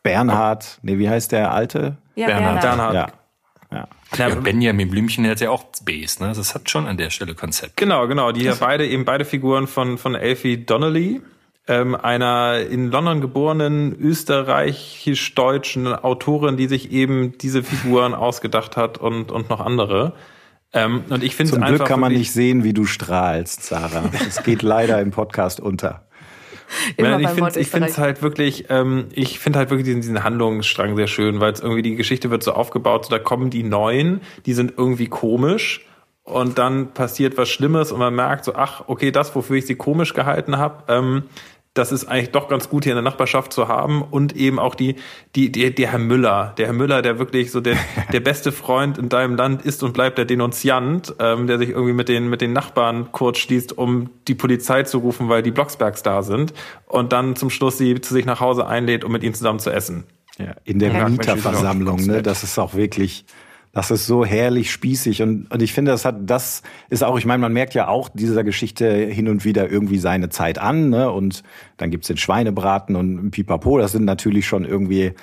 Bernhard, nee, wie heißt der alte? Ja, Bernhard. Bernhard. Ja. Ja. Ja, Benjamin Blümchen der hat ja auch Bs, ne? Das hat schon an der Stelle Konzept. Genau, genau. Die hier beide, eben beide Figuren von, von Elfie Donnelly, ähm, einer in London geborenen österreichisch-deutschen Autorin, die sich eben diese Figuren ausgedacht hat und, und noch andere. Ähm, und ich finde Zum Glück kann man nicht sehen, wie du strahlst, Sarah. Es geht leider im Podcast unter. Immer ich finde ich finde es halt wirklich, ähm, ich finde halt wirklich diesen, diesen Handlungsstrang sehr schön, weil es irgendwie die Geschichte wird so aufgebaut, so da kommen die Neuen, die sind irgendwie komisch und dann passiert was Schlimmes und man merkt so, ach, okay, das, wofür ich sie komisch gehalten habe, ähm, das ist eigentlich doch ganz gut hier in der Nachbarschaft zu haben und eben auch die, die, die, der Herr Müller, der Herr Müller, der wirklich so der, der beste Freund in deinem Land ist und bleibt der Denunziant, ähm, der sich irgendwie mit den, mit den Nachbarn kurz schließt, um die Polizei zu rufen, weil die Blocksbergs da sind und dann zum Schluss sie zu sich nach Hause einlädt, um mit ihnen zusammen zu essen. Ja, in der Mieterversammlung, ne? Das ist auch wirklich, das ist so herrlich spießig und, und ich finde, das hat, das ist auch, ich meine, man merkt ja auch dieser Geschichte hin und wieder irgendwie seine Zeit an, ne? Und dann gibt's den Schweinebraten und Pipapo, das sind natürlich schon irgendwie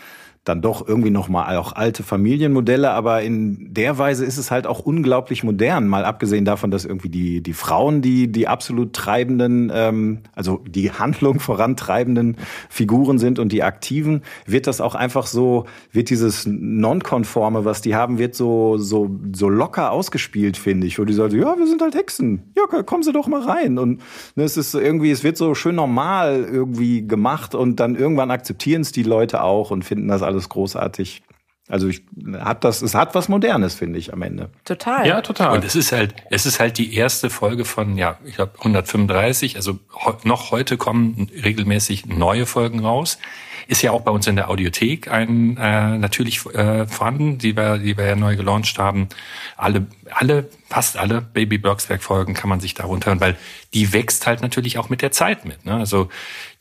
dann doch irgendwie nochmal auch alte Familienmodelle, aber in der Weise ist es halt auch unglaublich modern, mal abgesehen davon, dass irgendwie die, die Frauen die, die absolut treibenden, ähm, also die Handlung vorantreibenden Figuren sind und die Aktiven, wird das auch einfach so, wird dieses Nonkonforme, was die haben, wird so, so, so locker ausgespielt, finde ich, wo die sagen, ja, wir sind halt Hexen, ja, kommen Sie doch mal rein. Und ne, es ist irgendwie, es wird so schön normal irgendwie gemacht und dann irgendwann akzeptieren es die Leute auch und finden das alles großartig. Also ich hat das, es hat was Modernes, finde ich, am Ende. Total. Ja, total. Und es ist halt, es ist halt die erste Folge von, ja, ich glaube 135. Also noch heute kommen regelmäßig neue Folgen raus. Ist ja auch bei uns in der Audiothek ein äh, natürlich äh, vorhanden, die wir, die wir ja neu gelauncht haben. Alle, alle, fast alle Baby Blocksberg Folgen kann man sich da runterhören, weil die wächst halt natürlich auch mit der Zeit mit. Ne? Also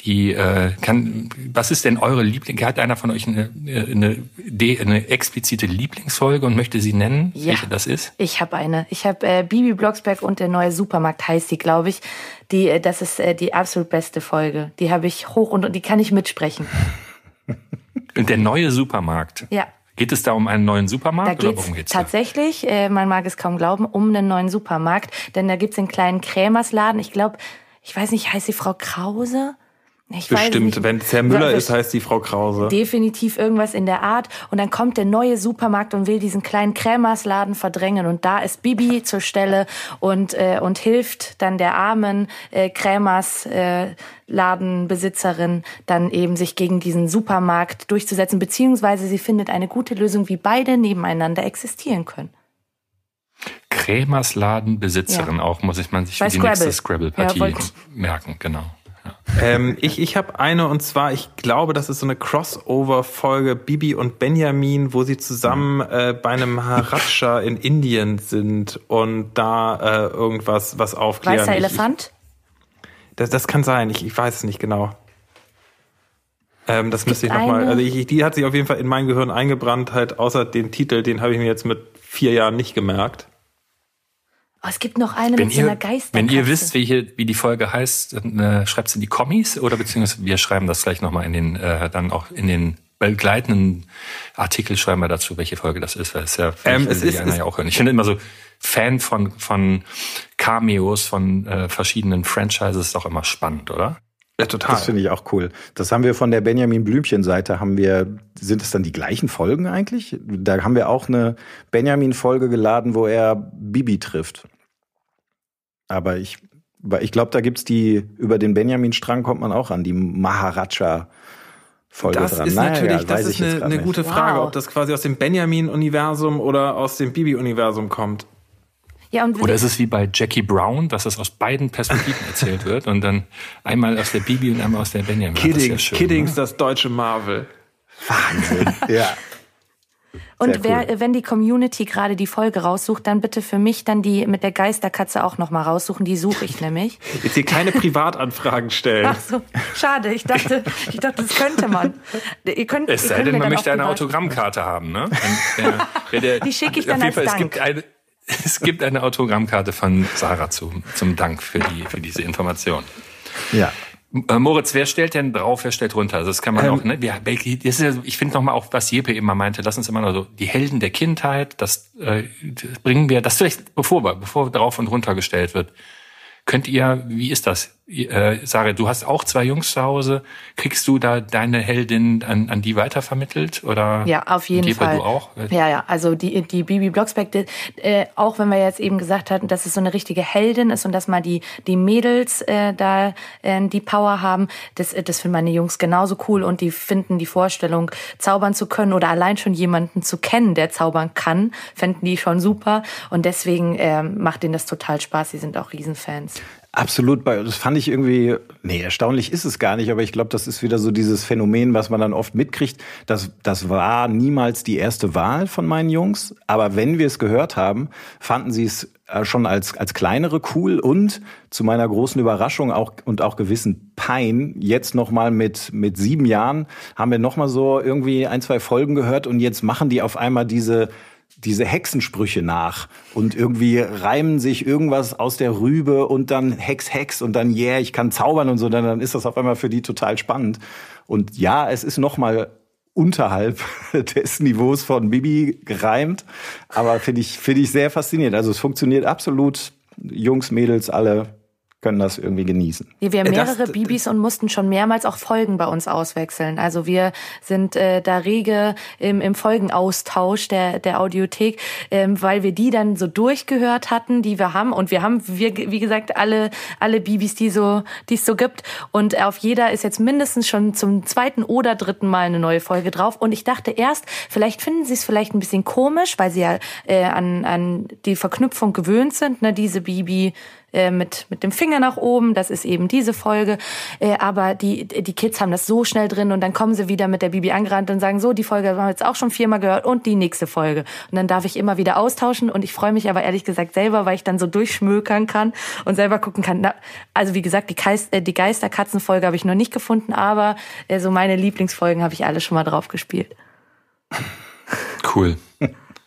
die äh, kann. Was ist denn eure Liebling? Hat einer von euch eine, eine, eine explizite Lieblingsfolge und möchte sie nennen? Ja, welche das ist? Ich habe eine. Ich habe äh, Bibi Blocksberg und der neue Supermarkt heißt die, glaube ich. Die, äh, das ist äh, die absolut beste Folge. Die habe ich hoch und, und die kann ich mitsprechen. Und der neue Supermarkt. Ja. Geht es da um einen neuen Supermarkt da oder worum geht's tatsächlich, äh, man mag es kaum glauben, um einen neuen Supermarkt. Denn da gibt's einen kleinen Krämersladen. Ich glaube, ich weiß nicht, heißt die Frau Krause? Ich Bestimmt, wenn es Herr Müller ist, heißt die Frau Krause. Definitiv irgendwas in der Art. Und dann kommt der neue Supermarkt und will diesen kleinen Krämersladen verdrängen. Und da ist Bibi zur Stelle und, äh, und hilft dann der armen äh, Krämers äh, Ladenbesitzerin dann eben sich gegen diesen Supermarkt durchzusetzen. Beziehungsweise sie findet eine gute Lösung, wie beide nebeneinander existieren können. Krämers Ladenbesitzerin ja. auch, muss ich man sich für die Scrabble. nächste Scrabble-Partie ja, merken, genau. Ähm, ich ich habe eine und zwar, ich glaube, das ist so eine Crossover-Folge Bibi und Benjamin, wo sie zusammen äh, bei einem Maharaja in Indien sind und da äh, irgendwas was aufklären. Weißer Elefant? Ich, das, das kann sein, ich, ich weiß es nicht genau. Ähm, das müsste ich nochmal. Also ich, die hat sich auf jeden Fall in mein Gehirn eingebrannt, halt außer den Titel, den habe ich mir jetzt mit vier Jahren nicht gemerkt. Oh, es gibt noch eine wenn mit ihr, so einer Geisterkatze. Wenn ihr wisst, wie, hier, wie die Folge heißt, dann äh, schreibt es in die Kommis oder beziehungsweise wir schreiben das gleich nochmal in den, äh, dann auch in den begleitenden Artikel schreiben wir dazu, welche Folge das ist, weil es ja ähm, es ist, ja auch hören. Ich finde immer so Fan von, von Cameos von äh, verschiedenen Franchises ist auch immer spannend, oder? Ja, total. Das finde ich auch cool. Das haben wir von der Benjamin Blümchen Seite haben wir, sind es dann die gleichen Folgen eigentlich? Da haben wir auch eine Benjamin Folge geladen, wo er Bibi trifft. Aber ich, ich glaube, da gibt's die, über den Benjamin-Strang kommt man auch an, die Maharaja. Folge das dran. ist naja, natürlich, das ist eine, eine gute Frage, wow. ob das quasi aus dem Benjamin-Universum oder aus dem Bibi-Universum kommt. Ja, und Oder ist es wie bei Jackie Brown, dass es aus beiden Perspektiven erzählt wird und dann einmal aus der Bibi und einmal aus der Benjamin. Kiddings, das, schön, Kiddings, ne? das deutsche Marvel. Wahnsinn, ja. Und wer, cool. wenn die Community gerade die Folge raussucht, dann bitte für mich dann die mit der Geisterkatze auch nochmal raussuchen. Die suche ich nämlich. Jetzt hier keine Privatanfragen stellen. Ach so, schade. Ich dachte, ich dachte, das könnte man. Ihr könnt, es sei denn, man möchte eine Autogrammkarte haben, ne? Der, der, die schicke ich dann als Fall, Dank. Es gibt eine, es gibt eine Autogrammkarte von Sarah zum, zum Dank für, die, für diese Information. Ja. Äh, Moritz, wer stellt denn drauf, wer stellt runter? Also das kann man ähm, auch, ne? Wir, das ist ja, ich finde nochmal auch, was Jeppe immer meinte, lass uns immer noch so die Helden der Kindheit, das, äh, das bringen wir, das vielleicht, bevor wir, bevor drauf und runter gestellt wird. Könnt ihr, wie ist das? Äh, Sarah, du hast auch zwei Jungs zu Hause. Kriegst du da deine Heldin an, an die weitervermittelt? Oder ja, auf jeden Jeppe, Fall. Du auch? Ja, ja. Also die, die Bibi Blocksberg, äh, auch wenn wir jetzt eben gesagt hatten, dass es so eine richtige Heldin ist und dass mal die, die Mädels äh, da äh, die Power haben, das, das finden meine Jungs genauso cool und die finden die Vorstellung, zaubern zu können oder allein schon jemanden zu kennen, der zaubern kann, finden die schon super. Und deswegen äh, macht denen das total Spaß. Sie sind auch Riesenfans. Absolut, das fand ich irgendwie, nee, erstaunlich ist es gar nicht, aber ich glaube, das ist wieder so dieses Phänomen, was man dann oft mitkriegt. Das, das war niemals die erste Wahl von meinen Jungs, aber wenn wir es gehört haben, fanden sie es äh, schon als, als kleinere cool und zu meiner großen Überraschung auch und auch gewissen Pein, jetzt nochmal mit, mit sieben Jahren haben wir nochmal so irgendwie ein, zwei Folgen gehört und jetzt machen die auf einmal diese diese Hexensprüche nach und irgendwie reimen sich irgendwas aus der Rübe und dann Hex, Hex und dann yeah, ich kann zaubern und so, dann, dann ist das auf einmal für die total spannend. Und ja, es ist noch mal unterhalb des Niveaus von Bibi gereimt, aber finde ich, finde ich sehr faszinierend. Also es funktioniert absolut. Jungs, Mädels, alle können das irgendwie genießen. Wir haben mehrere das, Bibis und mussten schon mehrmals auch Folgen bei uns auswechseln. Also wir sind äh, da rege im, im Folgenaustausch der, der Audiothek, ähm, weil wir die dann so durchgehört hatten, die wir haben. Und wir haben, wir, wie gesagt, alle, alle Bibis, die so, die es so gibt. Und auf jeder ist jetzt mindestens schon zum zweiten oder dritten Mal eine neue Folge drauf. Und ich dachte erst, vielleicht finden sie es vielleicht ein bisschen komisch, weil sie ja äh, an, an die Verknüpfung gewöhnt sind, ne, diese Bibi äh, mit, mit dem Finger nach oben. Das ist eben diese Folge. Äh, aber die, die Kids haben das so schnell drin und dann kommen sie wieder mit der Bibi angerannt und sagen, so, die Folge haben wir jetzt auch schon viermal gehört und die nächste Folge. Und dann darf ich immer wieder austauschen und ich freue mich aber ehrlich gesagt selber, weil ich dann so durchschmökern kann und selber gucken kann. Na, also wie gesagt, die, Geist, äh, die Geisterkatzen-Folge habe ich noch nicht gefunden, aber äh, so meine Lieblingsfolgen habe ich alle schon mal drauf gespielt. Cool.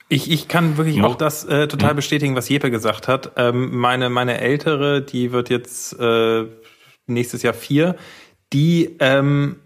Ich, ich kann wirklich auch das äh, total hm. bestätigen, was Jeppe gesagt hat. Ähm, meine, meine ältere, die wird jetzt äh, nächstes Jahr vier, die ähm,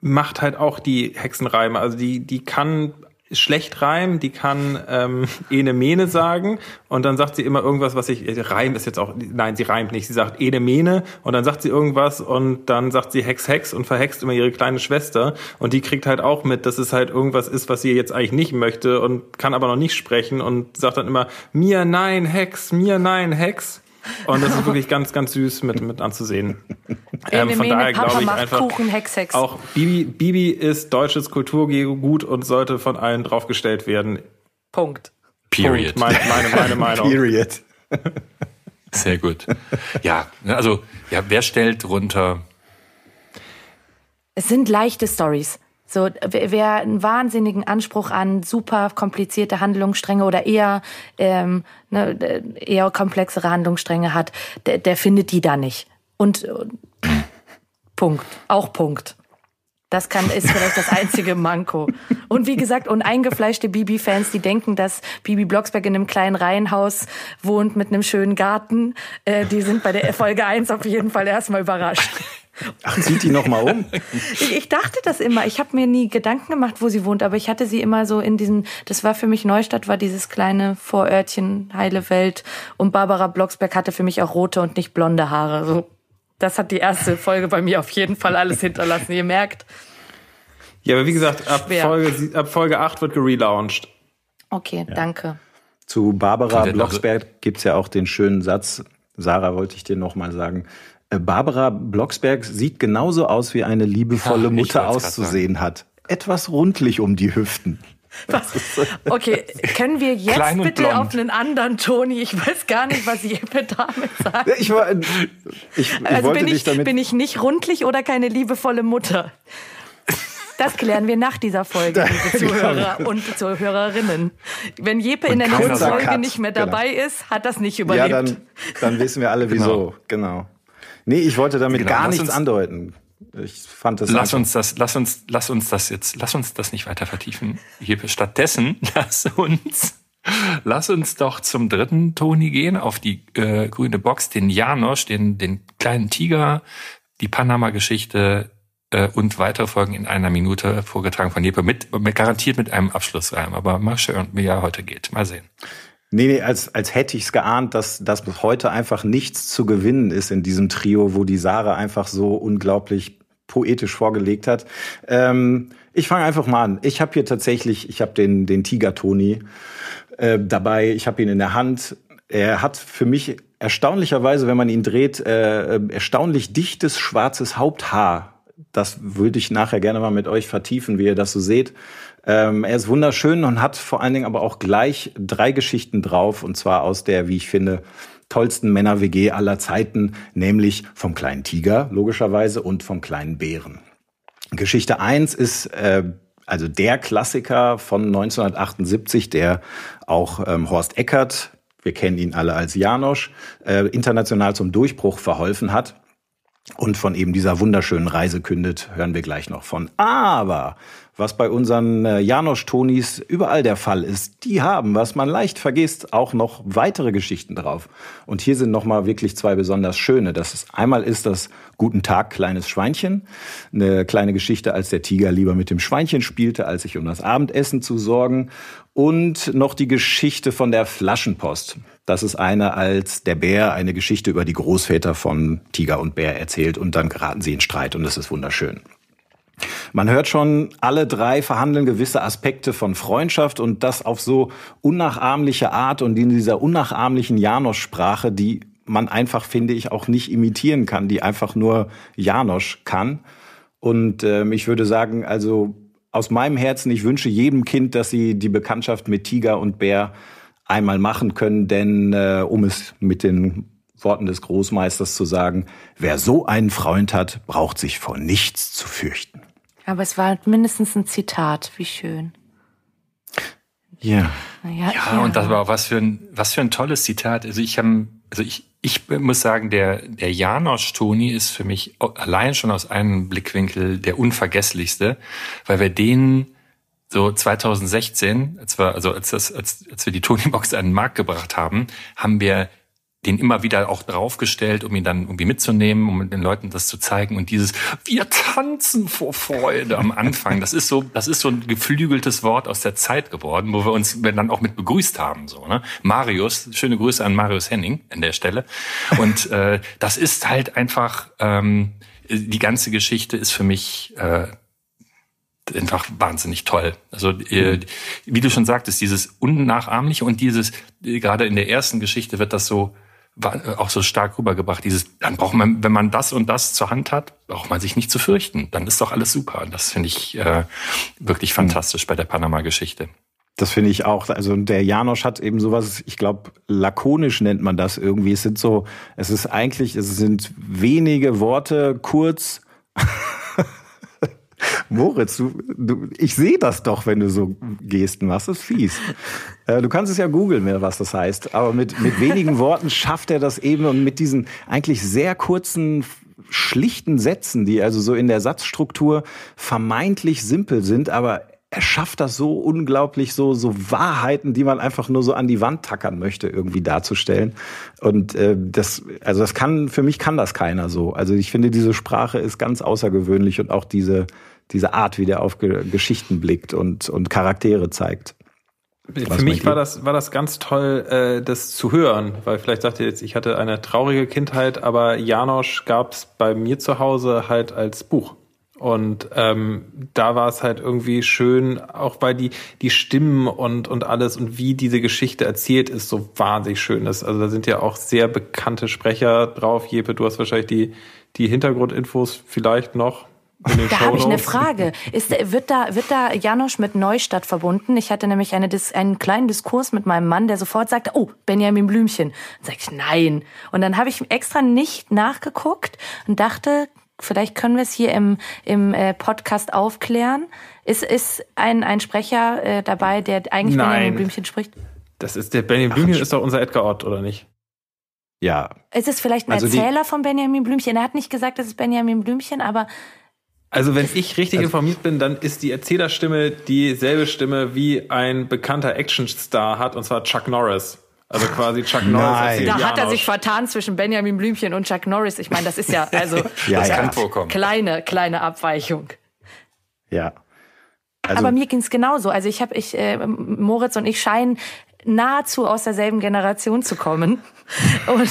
macht halt auch die Hexenreime. Also die, die kann schlecht reimen, die kann ähm, ene mene sagen. Und dann sagt sie immer irgendwas, was ich, Reim ist jetzt auch, nein, sie reimt nicht, sie sagt ene mene und dann sagt sie irgendwas und dann sagt sie Hex Hex und verhext immer ihre kleine Schwester. Und die kriegt halt auch mit, dass es halt irgendwas ist, was sie jetzt eigentlich nicht möchte und kann aber noch nicht sprechen und sagt dann immer, mir nein Hex, mir nein Hex und das ist wirklich ganz, ganz süß mit, mit anzusehen. Ähm, von daher glaube ich einfach, Kuchen, Hex, Hex. auch Bibi, Bibi ist deutsches Kulturgut und sollte von allen draufgestellt werden. Punkt. Period. Punkt. Meine, meine, meine Meinung. Period. Sehr gut. Ja, also, ja, wer stellt runter? Es sind leichte Stories. So, wer einen wahnsinnigen Anspruch an super komplizierte Handlungsstränge oder eher ähm, ne, eher komplexere Handlungsstränge hat, der, der findet die da nicht. Und äh, Punkt. Auch Punkt. Das kann, ist vielleicht das einzige Manko. Und wie gesagt, und eingefleischte Bibi-Fans, die denken, dass Bibi Blocksberg in einem kleinen Reihenhaus wohnt mit einem schönen Garten, äh, die sind bei der Folge 1 auf jeden Fall erstmal überrascht. Ach, zieht die noch mal um? ich, ich dachte das immer. Ich habe mir nie Gedanken gemacht, wo sie wohnt, aber ich hatte sie immer so in diesem, das war für mich Neustadt, war dieses kleine Vorörtchen, heile Welt. Und Barbara Blocksberg hatte für mich auch rote und nicht blonde Haare. So, das hat die erste Folge bei mir auf jeden Fall alles hinterlassen. Ihr merkt. Ja, aber wie gesagt, ab Folge, ab Folge 8 wird gelauncht. Okay, ja. danke. Zu Barbara Blocksberg gibt's ja auch den schönen Satz, Sarah wollte ich dir noch mal sagen, Barbara Blocksberg sieht genauso aus, wie eine liebevolle ja, Mutter auszusehen hat. Etwas rundlich um die Hüften. Was? Okay, können wir jetzt bitte blond. auf einen anderen Toni? Ich weiß gar nicht, was Jeppe damit sagt. Ich, war, ich, ich also wollte bin ich, damit bin ich nicht rundlich oder keine liebevolle Mutter? Das klären wir nach dieser Folge, liebe Zuhörer und Zuhörerinnen. Wenn Jeppe und in der nächsten Folge Cut. nicht mehr dabei genau. ist, hat das nicht überlebt. Ja, dann, dann wissen wir alle wieso. Genau. genau. Nee, ich wollte damit genau, gar nichts uns, andeuten. Ich fand das. Lass uns das, lass uns, lass uns das jetzt, lass uns das nicht weiter vertiefen. Hier stattdessen, lass uns, lass uns doch zum dritten Toni gehen, auf die äh, grüne Box, den Janosch, den, den kleinen Tiger, die Panama-Geschichte äh, und weitere Folgen in einer Minute vorgetragen von Jeppe mit, mit garantiert mit einem Abschlussreim. Aber mal schauen, wie er heute geht. Mal sehen. Nee, nee, als, als hätte ich es geahnt, dass, dass heute einfach nichts zu gewinnen ist in diesem Trio, wo die Sarah einfach so unglaublich poetisch vorgelegt hat. Ähm, ich fange einfach mal an. Ich habe hier tatsächlich, ich habe den, den Tiger Toni äh, dabei, ich habe ihn in der Hand. Er hat für mich erstaunlicherweise, wenn man ihn dreht, äh, erstaunlich dichtes schwarzes Haupthaar. Das würde ich nachher gerne mal mit euch vertiefen, wie ihr das so seht. Ähm, er ist wunderschön und hat vor allen Dingen aber auch gleich drei Geschichten drauf, und zwar aus der, wie ich finde, tollsten Männer-WG aller Zeiten, nämlich vom kleinen Tiger, logischerweise, und vom kleinen Bären. Geschichte eins ist äh, also der Klassiker von 1978, der auch ähm, Horst Eckert, wir kennen ihn alle als Janosch, äh, international zum Durchbruch verholfen hat. Und von eben dieser wunderschönen Reise kündet, hören wir gleich noch von. Aber was bei unseren äh, Janosch-Tonis überall der Fall ist. Die haben, was man leicht vergisst, auch noch weitere Geschichten drauf. Und hier sind nochmal wirklich zwei besonders schöne. Das ist, einmal ist das Guten Tag, kleines Schweinchen. Eine kleine Geschichte, als der Tiger lieber mit dem Schweinchen spielte, als sich um das Abendessen zu sorgen. Und noch die Geschichte von der Flaschenpost. Das ist eine, als der Bär eine Geschichte über die Großväter von Tiger und Bär erzählt und dann geraten sie in Streit und es ist wunderschön. Man hört schon, alle drei verhandeln gewisse Aspekte von Freundschaft und das auf so unnachahmliche Art und in dieser unnachahmlichen Janosch-Sprache, die man einfach, finde ich, auch nicht imitieren kann, die einfach nur Janosch kann. Und äh, ich würde sagen, also aus meinem Herzen, ich wünsche jedem Kind, dass sie die Bekanntschaft mit Tiger und Bär einmal machen können, denn äh, um es mit den Worten des Großmeisters zu sagen, wer so einen Freund hat, braucht sich vor nichts zu fürchten. Aber es war mindestens ein Zitat, wie schön. Ja. Ja, ja, ja. und das war was für ein, was für ein tolles Zitat. Also ich habe, also ich, ich muss sagen, der, der Janosch Toni ist für mich allein schon aus einem Blickwinkel der unvergesslichste, weil wir den so 2016, als wir, also als, das, als, als wir die Tony Box an den Markt gebracht haben, haben wir den immer wieder auch draufgestellt, um ihn dann irgendwie mitzunehmen, um den Leuten das zu zeigen. Und dieses Wir tanzen vor Freude am Anfang, das ist so, das ist so ein geflügeltes Wort aus der Zeit geworden, wo wir uns dann auch mit begrüßt haben. So, ne? Marius, schöne Grüße an Marius Henning an der Stelle. Und äh, das ist halt einfach, ähm, die ganze Geschichte ist für mich äh, einfach wahnsinnig toll. Also äh, wie du schon sagtest, dieses unnachahmliche und dieses äh, gerade in der ersten Geschichte wird das so auch so stark rübergebracht. Dieses, dann braucht man, wenn man das und das zur Hand hat, braucht man sich nicht zu fürchten. Dann ist doch alles super. Das finde ich äh, wirklich fantastisch bei der Panama-Geschichte. Das finde ich auch. Also der Janosch hat eben sowas, ich glaube, lakonisch nennt man das irgendwie. Es sind so, es ist eigentlich, es sind wenige Worte, kurz. Moritz, du, du, ich sehe das doch, wenn du so Gesten machst. Das ist fies. Äh, du kannst es ja googeln, was das heißt. Aber mit, mit wenigen Worten schafft er das eben und mit diesen eigentlich sehr kurzen, schlichten Sätzen, die also so in der Satzstruktur vermeintlich simpel sind, aber er schafft das so unglaublich, so, so Wahrheiten, die man einfach nur so an die Wand tackern möchte, irgendwie darzustellen. Und äh, das, also das kann, für mich kann das keiner so. Also ich finde, diese Sprache ist ganz außergewöhnlich und auch diese, diese Art, wie der auf Geschichten blickt und, und Charaktere zeigt. Für mich war das, war das ganz toll, äh, das zu hören, weil vielleicht sagt ihr jetzt, ich hatte eine traurige Kindheit, aber Janosch gab es bei mir zu Hause halt als Buch. Und ähm, da war es halt irgendwie schön, auch weil die, die Stimmen und, und alles und wie diese Geschichte erzählt ist, so wahnsinnig schön ist. Also da sind ja auch sehr bekannte Sprecher drauf. Jeppe, du hast wahrscheinlich die, die Hintergrundinfos vielleicht noch. Da habe ich eine Frage. Ist, wird, da, wird da Janosch mit Neustadt verbunden? Ich hatte nämlich eine, einen kleinen Diskurs mit meinem Mann, der sofort sagte, oh, Benjamin Blümchen. Dann sag ich, nein. Und dann habe ich extra nicht nachgeguckt und dachte, vielleicht können wir es hier im, im äh, Podcast aufklären. Ist, ist ein, ein Sprecher äh, dabei, der eigentlich nein. Benjamin Blümchen spricht? Das ist der Benjamin Blümchen ist doch unser Edgar Ott, oder nicht? Ja. Ist es vielleicht ein also Erzähler von Benjamin Blümchen? Er hat nicht gesagt, das ist Benjamin Blümchen, aber also wenn ich richtig also, informiert bin, dann ist die Erzählerstimme dieselbe Stimme wie ein bekannter Actionstar hat, und zwar Chuck Norris. Also quasi Chuck Norris. Nein. Da hat er sich vertan zwischen Benjamin Blümchen und Chuck Norris. Ich meine, das ist ja also ja, das ja. kleine kleine Abweichung. Ja. Also, Aber mir ging's genauso. Also ich habe ich äh, Moritz und ich scheinen nahezu aus derselben Generation zu kommen. Und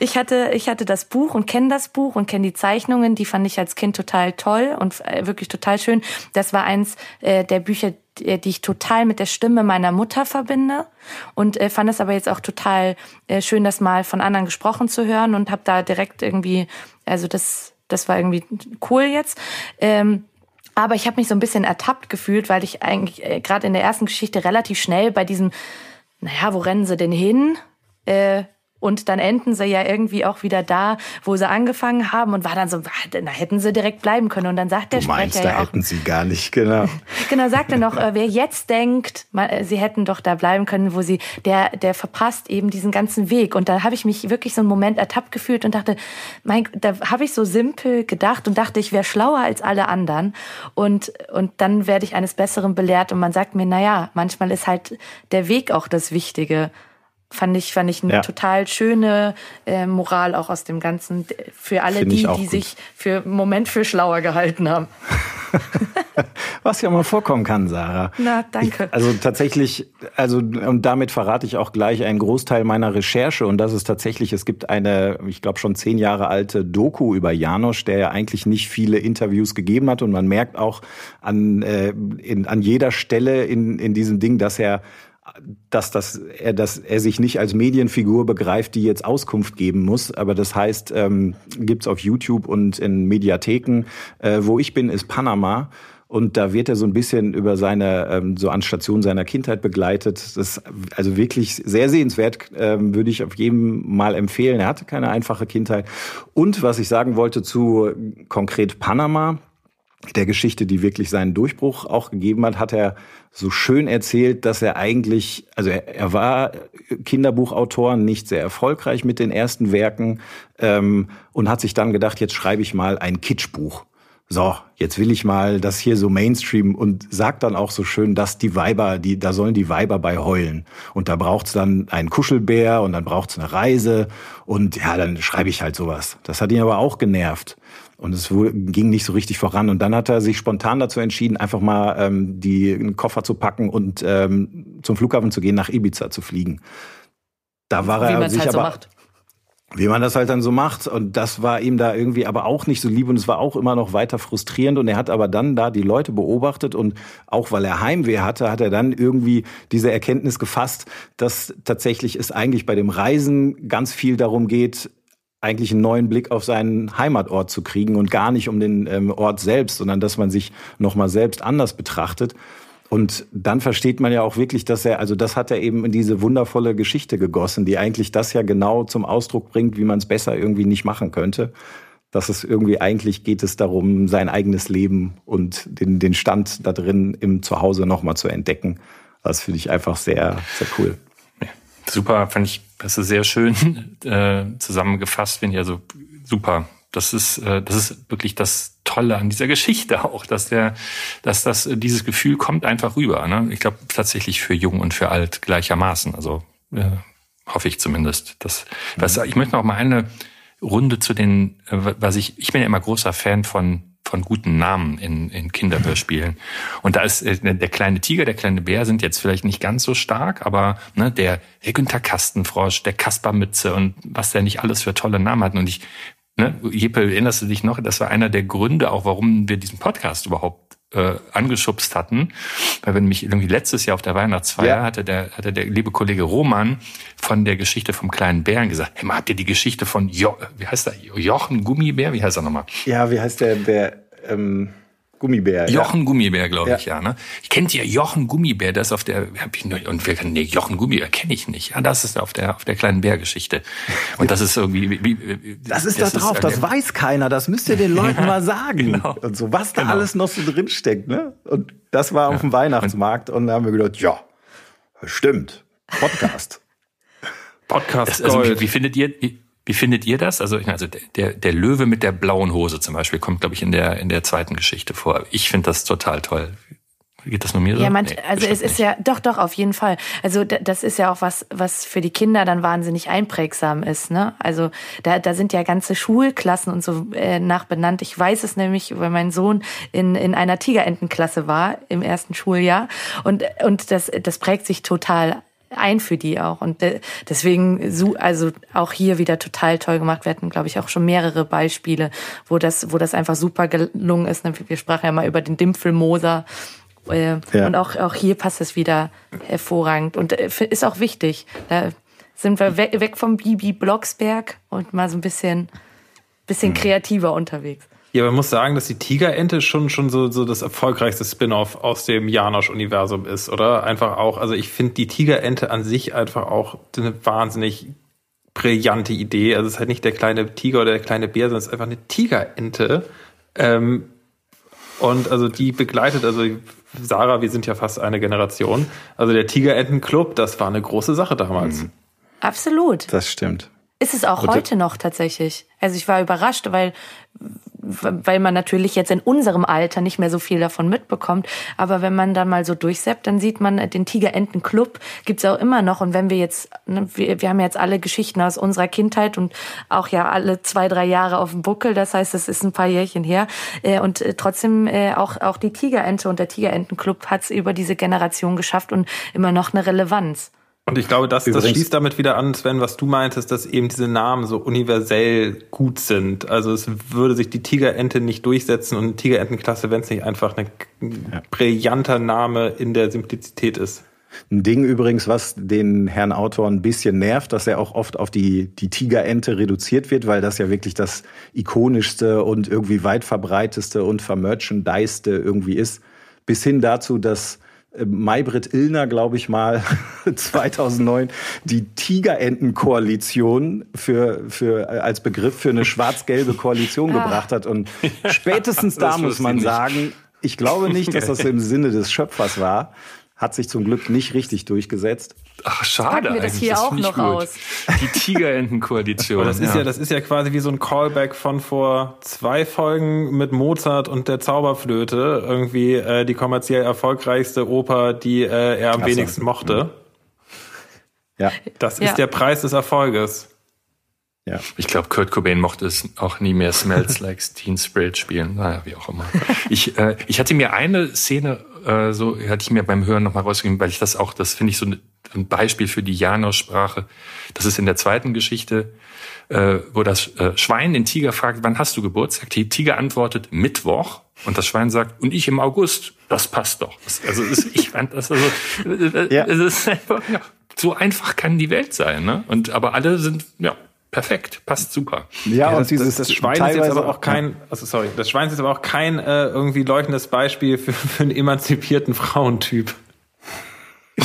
ich hatte, ich hatte das Buch und kenne das Buch und kenne die Zeichnungen. Die fand ich als Kind total toll und äh, wirklich total schön. Das war eins äh, der Bücher, die ich total mit der Stimme meiner Mutter verbinde und äh, fand es aber jetzt auch total schön, das mal von anderen gesprochen zu hören und habe da direkt irgendwie, also das, das war irgendwie cool jetzt. Ähm, aber ich habe mich so ein bisschen ertappt gefühlt, weil ich eigentlich äh, gerade in der ersten Geschichte relativ schnell bei diesem, naja, wo rennen sie denn hin? Äh, Und dann enden sie ja irgendwie auch wieder da, wo sie angefangen haben und war dann so, da hätten sie direkt bleiben können. Und dann sagt der du meinst, Sprecher da ja auch, hätten sie gar nicht, genau. genau, sagt er noch, äh, wer jetzt denkt, äh, sie hätten doch da bleiben können, wo sie, der, der verpasst eben diesen ganzen Weg. Und da habe ich mich wirklich so einen Moment ertappt gefühlt und dachte, mein, da habe ich so simpel gedacht und dachte, ich wäre schlauer als alle anderen. Und, und dann werde ich eines Besseren belehrt und man sagt mir, na ja, manchmal ist halt der Weg auch das Wichtige. Fand ich, fand ich eine Ja. total schöne äh, Moral auch aus dem Ganzen für alle Finde ich die, die gut. sich für einen Moment für schlauer gehalten haben. Was ja mal vorkommen kann, Sarah. Na, danke. Ich, also tatsächlich, also und damit verrate ich auch gleich einen Großteil meiner Recherche und das ist tatsächlich, es gibt eine, ich glaube schon zehn Jahre alte Doku über Janosch, der ja eigentlich nicht viele Interviews gegeben hat und man merkt auch an, äh, in, an jeder Stelle in, in diesem Ding, dass er dass, das, er, dass er sich nicht als Medienfigur begreift, die jetzt Auskunft geben muss. Aber das heißt, ähm, gibt's auf YouTube und in Mediatheken. Äh, wo ich bin, ist Panama. Und da wird er so ein bisschen über seine, ähm, so an Station seiner Kindheit begleitet. Das ist also wirklich sehr sehenswert, ähm, würde ich auf jedem Mal empfehlen. Er hatte keine einfache Kindheit. Und was ich sagen wollte zu konkret Panama, der Geschichte, die wirklich seinen Durchbruch auch gegeben hat, hat er so schön erzählt, dass er eigentlich, also er, er war Kinderbuchautor, nicht sehr erfolgreich mit den ersten Werken ähm, und hat sich dann gedacht, jetzt schreibe ich mal ein Kitschbuch. So, jetzt will ich mal das hier so Mainstream und sagt dann auch so schön, dass die Weiber, die, da sollen die Weiber bei heulen. Und da braucht's dann einen Kuschelbär und dann braucht's eine Reise und ja, dann schreibe ich halt sowas. Das hat ihn aber auch genervt. Und es ging nicht so richtig voran. Und dann hat er sich spontan dazu entschieden, einfach mal ähm, die einen Koffer zu packen und ähm, zum Flughafen zu gehen, nach Ibiza zu fliegen. Da war Wie er sich halt so aber macht. wie man das halt dann so macht. Und das war ihm da irgendwie aber auch nicht so lieb und es war auch immer noch weiter frustrierend. Und er hat aber dann da die Leute beobachtet und auch weil er Heimweh hatte, hat er dann irgendwie diese Erkenntnis gefasst, dass tatsächlich es eigentlich bei dem Reisen ganz viel darum geht, eigentlich einen neuen Blick auf seinen Heimatort zu kriegen und gar nicht um den ähm, Ort selbst, sondern dass man sich nochmal selbst anders betrachtet. Und dann versteht man ja auch wirklich, dass er, also das hat er eben in diese wundervolle Geschichte gegossen, die eigentlich das ja genau zum Ausdruck bringt, wie man es besser irgendwie nicht machen könnte. Dass es irgendwie eigentlich geht es darum, sein eigenes Leben und den, den Stand da drin im Zuhause nochmal zu entdecken. Das finde ich einfach sehr, sehr cool. Super, fand ich, das ist sehr schön äh, zusammengefasst, finde ich also super. Das ist, äh, das ist wirklich das Tolle an dieser Geschichte auch, dass der, dass das, äh, dieses Gefühl kommt einfach rüber. Ne? Ich glaube tatsächlich für jung und für alt gleichermaßen. Also äh, hoffe ich zumindest. Das, was, ich möchte noch mal eine Runde zu den, äh, was ich, ich bin ja immer großer Fan von von guten Namen in, in Kinderhörspielen. Und da ist äh, der kleine Tiger, der kleine Bär sind jetzt vielleicht nicht ganz so stark, aber ne, der, der Günther Kastenfrosch, der Kaspar Mütze und was der nicht alles für tolle Namen hatten. Und ich, ne, Jeppe, erinnerst du dich noch? Das war einer der Gründe auch, warum wir diesen Podcast überhaupt äh, angeschubst hatten. Weil wenn mich irgendwie letztes Jahr auf der Weihnachtsfeier Ja. hatte der, hatte der liebe Kollege Roman von der Geschichte vom kleinen Bären gesagt, hey, mal, habt ihr die Geschichte von jo wie heißt der? Jochen Gummibär? Wie heißt er nochmal? Ja, wie heißt der, der ähm, Gummibär? Jochen Gummibär, glaube Ja. ich, ja. Ne? Kennt ihr Jochen Gummibär? Das ist auf der, hab ich nur, und wir kennen, nee, Jochen Gummibär kenne ich nicht. Ja, das ist auf der, auf der kleinen Bärgeschichte. Und das ist irgendwie, wie, wie, Das ist da drauf, das äh, weiß keiner, das müsst ihr den Leuten mal sagen. Genau. Und so, was da Genau. alles noch so drin steckt, ne? Und das war auf dem Weihnachtsmarkt und da haben wir gedacht, ja, stimmt. Podcast. Podcast Das, also, wie, wie findet ihr, wie, wie findet ihr das? Also, also der, der Löwe mit der blauen Hose zum Beispiel kommt, glaube ich, in der, in der zweiten Geschichte vor. Ich finde das total toll. Geht das nur mir so? Ja, manch, Nee, also es ist ja, doch, doch, auf jeden Fall. Also das ist ja auch was, was für die Kinder dann wahnsinnig einprägsam ist. Ne? Also da, da sind ja ganze Schulklassen und so äh, nach benannt. Ich weiß es nämlich, weil mein Sohn in, in einer Tigerentenklasse war im ersten Schuljahr. Und, und das, das prägt sich total ein für die auch. Und äh, deswegen, so, also auch hier wieder total toll gemacht. Wir hatten, glaube ich, auch schon mehrere Beispiele, wo das, wo das einfach super gelungen ist. Wir sprachen ja mal über den Dimpfelmoser. Äh, Ja. Und auch, auch hier passt es wieder hervorragend. Und äh, ist auch wichtig. Da sind wir weg, weg vom Bibi Blocksberg und mal so ein bisschen, bisschen kreativer unterwegs. Ja, man muss sagen, dass die Tigerente schon, schon so, so das erfolgreichste Spin-off aus dem Janosch-Universum ist, oder? Einfach auch, also ich finde die Tigerente an sich einfach auch eine wahnsinnig brillante Idee. Also es ist halt nicht der kleine Tiger oder der kleine Bär, sondern es ist einfach eine Tigerente. Ähm, und also die begleitet, also Sarah, wir sind ja fast eine Generation. Also der Tigerentenclub, das war eine große Sache damals. Mhm. Absolut. Das stimmt. Ist es auch und heute noch tatsächlich. Also ich war überrascht, weil weil man natürlich jetzt in unserem Alter nicht mehr so viel davon mitbekommt. Aber wenn man da mal so durchseppt, dann sieht man, den Tigerenten-Club gibt's auch immer noch. Und wenn wir jetzt, ne, wir, wir haben jetzt alle Geschichten aus unserer Kindheit und auch ja alle zwei, drei Jahre auf dem Buckel. Das heißt, es ist ein paar Jährchen her. Äh, und äh, trotzdem äh, auch, auch die Tigerente und der Tigerenten-Club hat's über diese Generation geschafft und immer noch eine Relevanz. Und ich glaube, das, das schließt damit wieder an, Sven, was du meintest, dass eben diese Namen so universell gut sind. Also es würde sich die Tigerente nicht durchsetzen und eine Tigerentenklasse, wenn es nicht einfach ein ja. brillanter Name in der Simplizität ist. Ein Ding übrigens, was den Herrn Autor ein bisschen nervt, dass er auch oft auf die, die Tigerente reduziert wird, weil das ja wirklich das ikonischste und irgendwie weit verbreiteste und vermerchandiste irgendwie ist. Bis hin dazu, dass Maybrit Illner, glaube ich mal, 2009 die Tigerentenkoalition für, für, als Begriff für eine schwarz-gelbe Koalition ah. gebracht hat. Und spätestens da muss man sagen, ich glaube nicht, dass das im Sinne des Schöpfers war. Hat sich zum Glück nicht richtig durchgesetzt. Ach, schade wir das eigentlich. hier das auch noch gut. raus. Die Tigerentenkoalition. das ist ja. ja, das ist ja quasi wie so ein Callback von vor zwei Folgen mit Mozart und der Zauberflöte. Irgendwie äh, die kommerziell erfolgreichste Oper, die äh, er am Klasse. wenigsten mochte. Ja. Das ist ja. der Preis des Erfolges. Ja. Ich glaube, Kurt Cobain mochte es auch nie mehr Smells Like Teen Spirit spielen. Naja, wie auch immer. Ich, äh, ich hatte mir eine Szene äh, so hatte ich mir beim Hören nochmal rausgegeben, weil ich das auch, das finde ich so ein Beispiel für die Janosch-Sprache. Das ist in der zweiten Geschichte, äh, wo das äh, Schwein den Tiger fragt, wann hast du Geburtstag? Die Tiger antwortet Mittwoch und das Schwein sagt, und ich im August. Das passt doch. Das, also ist, ich fand das also, äh, ja. es ist einfach, ja, so einfach kann die Welt sein, ne? Und aber alle sind ja perfekt, passt super. Ja, ja und dieses das, das Schwein ist jetzt aber auch kein, also sorry, das Schwein ist jetzt aber auch kein äh, irgendwie leuchtendes Beispiel für, für einen emanzipierten Frauentyp.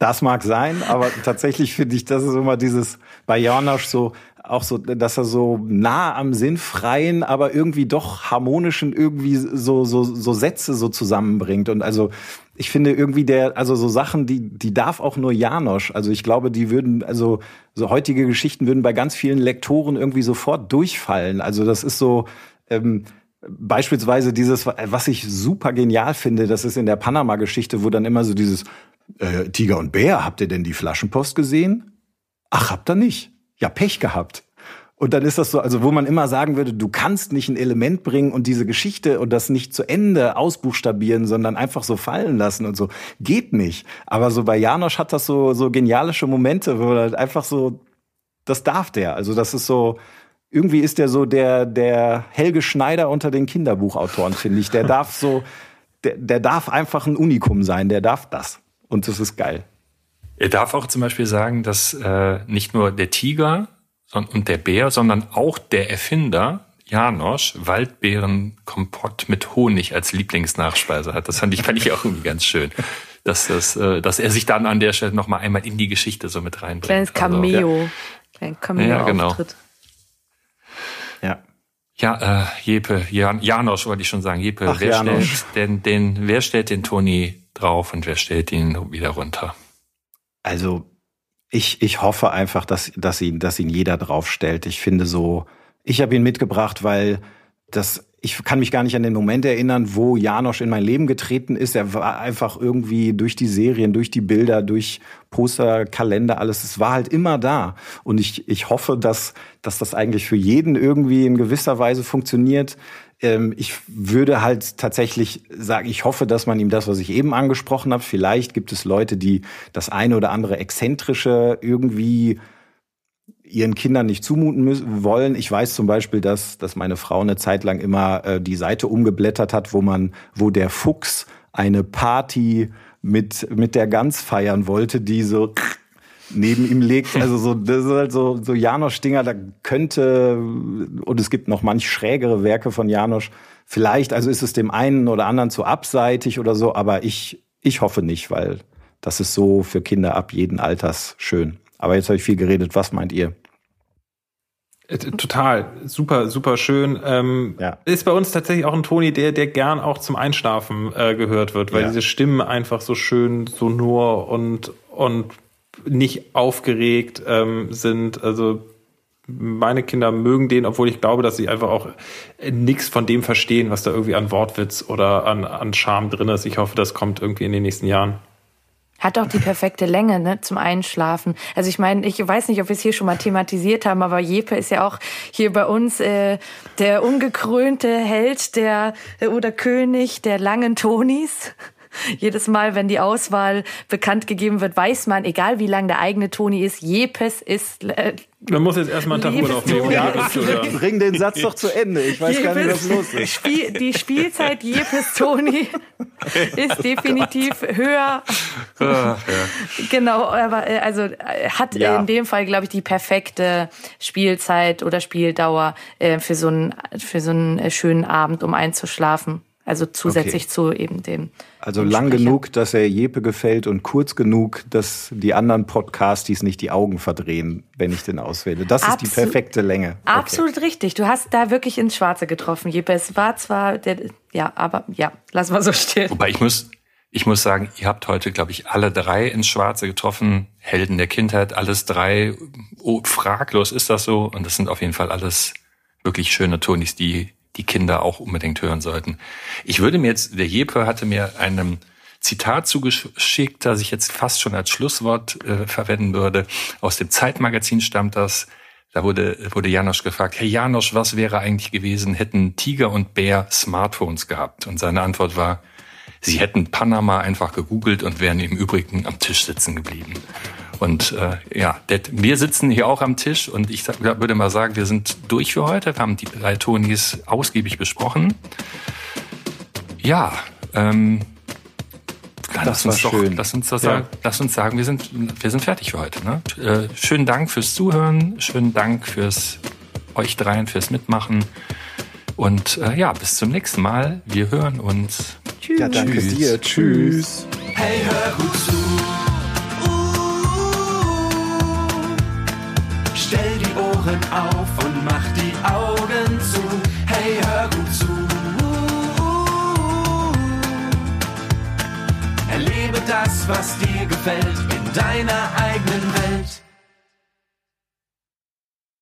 Das mag sein, aber tatsächlich finde ich, das ist immer dieses bei Janosch so auch so, dass er so nah am sinnfreien, aber irgendwie doch harmonischen irgendwie so so so Sätze so zusammenbringt und also ich finde irgendwie der, also so Sachen, die, die darf auch nur Janosch. Also ich glaube, die würden, also so heutige Geschichten würden bei ganz vielen Lektoren irgendwie sofort durchfallen. Also das ist so, ähm, beispielsweise dieses, was ich super genial finde, das ist in der Panama-Geschichte, wo dann immer so dieses äh, Tiger und Bär, habt ihr denn die Flaschenpost gesehen? Ach, habt ihr nicht? Ja, Pech gehabt. Und dann ist das so, also wo man immer sagen würde, du kannst nicht ein Element bringen und diese Geschichte und das nicht zu Ende ausbuchstabieren, sondern einfach so fallen lassen und so. Geht nicht. Aber so bei Janosch hat das so, so genialische Momente, wo halt einfach so, das darf der. Also das ist so, irgendwie ist der so der, der Helge Schneider unter den Kinderbuchautoren, finde ich. Der darf so, der, der darf einfach ein Unikum sein, der darf das. Und das ist geil. Er darf auch zum Beispiel sagen, dass äh, nicht nur der Tiger und der Bär, sondern auch der Erfinder, Janosch, Waldbeerenkompott mit Honig als Lieblingsnachspeise hat. Das fand ich, fand ich auch irgendwie ganz schön. Dass, das, äh, dass er sich dann an der Stelle nochmal einmal in die Geschichte so mit reinbringt. Kleines also, Cameo. Also, ja. Kleines Cameo-Auftritt. Ja, genau. Ja, äh, Jepe, Jan, Janosch wollte ich schon sagen. Jepe, Ach, wer stellt denn den, wer stellt den Toni drauf und wer stellt ihn wieder runter? Also ich, ich hoffe einfach, dass, dass, ihn, dass ihn jeder draufstellt. Ich finde so, ich habe ihn mitgebracht, weil das, ich kann mich gar nicht an den Moment erinnern, wo Janosch in mein Leben getreten ist. Er war einfach irgendwie durch die Serien, durch die Bilder, durch Poster, Kalender, alles. Es war halt immer da. Und ich, ich hoffe, dass, dass das eigentlich für jeden irgendwie in gewisser Weise funktioniert. Ähm, ich würde halt tatsächlich sagen, ich hoffe, dass man ihm das, was ich eben angesprochen habe, vielleicht gibt es Leute, die das eine oder andere exzentrische irgendwie ihren Kindern nicht zumuten müssen, wollen. Ich weiß zum Beispiel, dass, dass meine Frau eine Zeit lang immer äh, die Seite umgeblättert hat, wo man, wo der Fuchs eine Party mit, mit der Gans feiern wollte, die so neben ihm legt. Also so, das ist halt so, so Janosch Dinger, da könnte, und es gibt noch manch schrägere Werke von Janosch. Vielleicht, also ist es dem einen oder anderen zu abseitig oder so, aber ich, ich hoffe nicht, weil das ist so für Kinder ab jeden Alters schön. Aber jetzt habe ich viel geredet. Was meint ihr? Äh, total, super, super schön. Ähm, ja. Ist bei uns tatsächlich auch ein Toni, der, der gern auch zum Einschlafen äh, gehört wird, weil ja. diese Stimmen einfach so schön sonor und, und nicht aufgeregt ähm, sind. Also meine Kinder mögen den, obwohl ich glaube, dass sie einfach auch nichts von dem verstehen, was da irgendwie an Wortwitz oder an, an Charme drin ist. Ich hoffe, das kommt irgendwie in den nächsten Jahren. Hat auch die perfekte Länge ne, zum Einschlafen. Also ich meine, ich weiß nicht, ob wir es hier schon mal thematisiert haben, aber Jeppe ist ja auch hier bei uns äh, der ungekrönte Held der äh, oder König der langen Tonis. Jedes Mal, wenn die Auswahl bekannt gegeben wird, weiß man, egal wie lang der eigene Toni ist, Jepes ist. Äh, man muss jetzt erstmal einen Tag Urlaub nehmen. Ja, bring den Satz doch zu Ende. Ich weiß Jepes, gar nicht, was los ist. Spiel, die Spielzeit Jepes Toni ist definitiv höher. Ach, ja. Genau, aber äh, also äh, hat ja. in dem Fall, glaube ich, die perfekte Spielzeit oder Spieldauer äh, für so einen für so einen schönen Abend, um einzuschlafen. Also zusätzlich okay. zu eben dem. Also dem lang Sprecher. genug, dass er Jepe gefällt und kurz genug, dass die anderen Podcasties nicht die Augen verdrehen, wenn ich den auswähle. Das Absol ist die perfekte Länge. Okay. Absolut richtig. Du hast da wirklich ins Schwarze getroffen, Jepe. Es war zwar der, ja, aber ja, lass mal so stehen. Wobei ich muss, ich muss sagen, ihr habt heute, glaube ich, alle drei ins Schwarze getroffen. Helden der Kindheit, alles drei. Oh, fraglos ist das so. Und das sind auf jeden Fall alles wirklich schöne Tonis, die die Kinder auch unbedingt hören sollten. Ich würde mir jetzt, der Jeppe hatte mir einem Zitat zugeschickt, das ich jetzt fast schon als Schlusswort äh, verwenden würde. Aus dem Zeitmagazin stammt das. Da wurde, wurde Janosch gefragt, hey Janosch, was wäre eigentlich gewesen, hätten Tiger und Bär Smartphones gehabt? Und seine Antwort war, sie hätten Panama einfach gegoogelt und wären im Übrigen am Tisch sitzen geblieben. Und äh, ja, det, wir sitzen hier auch am Tisch und ich würde mal sagen, wir sind durch für heute. Wir haben die drei Tonis ausgiebig besprochen. Ja, ähm, das lass uns doch, schön. Lass uns, das ja. lass uns sagen, wir sind, wir sind fertig für heute. Ne? Äh, schönen Dank fürs Zuhören, schönen Dank fürs euch dreien fürs Mitmachen. Und äh, ja, bis zum nächsten Mal. Wir hören uns. Tschüss. Ja, danke dir. Tschüss. Hey, hör gut zu. Ohren auf und mach die Augen zu. Hey, hör gut zu. Erlebe das, was dir gefällt, in deiner eigenen Welt.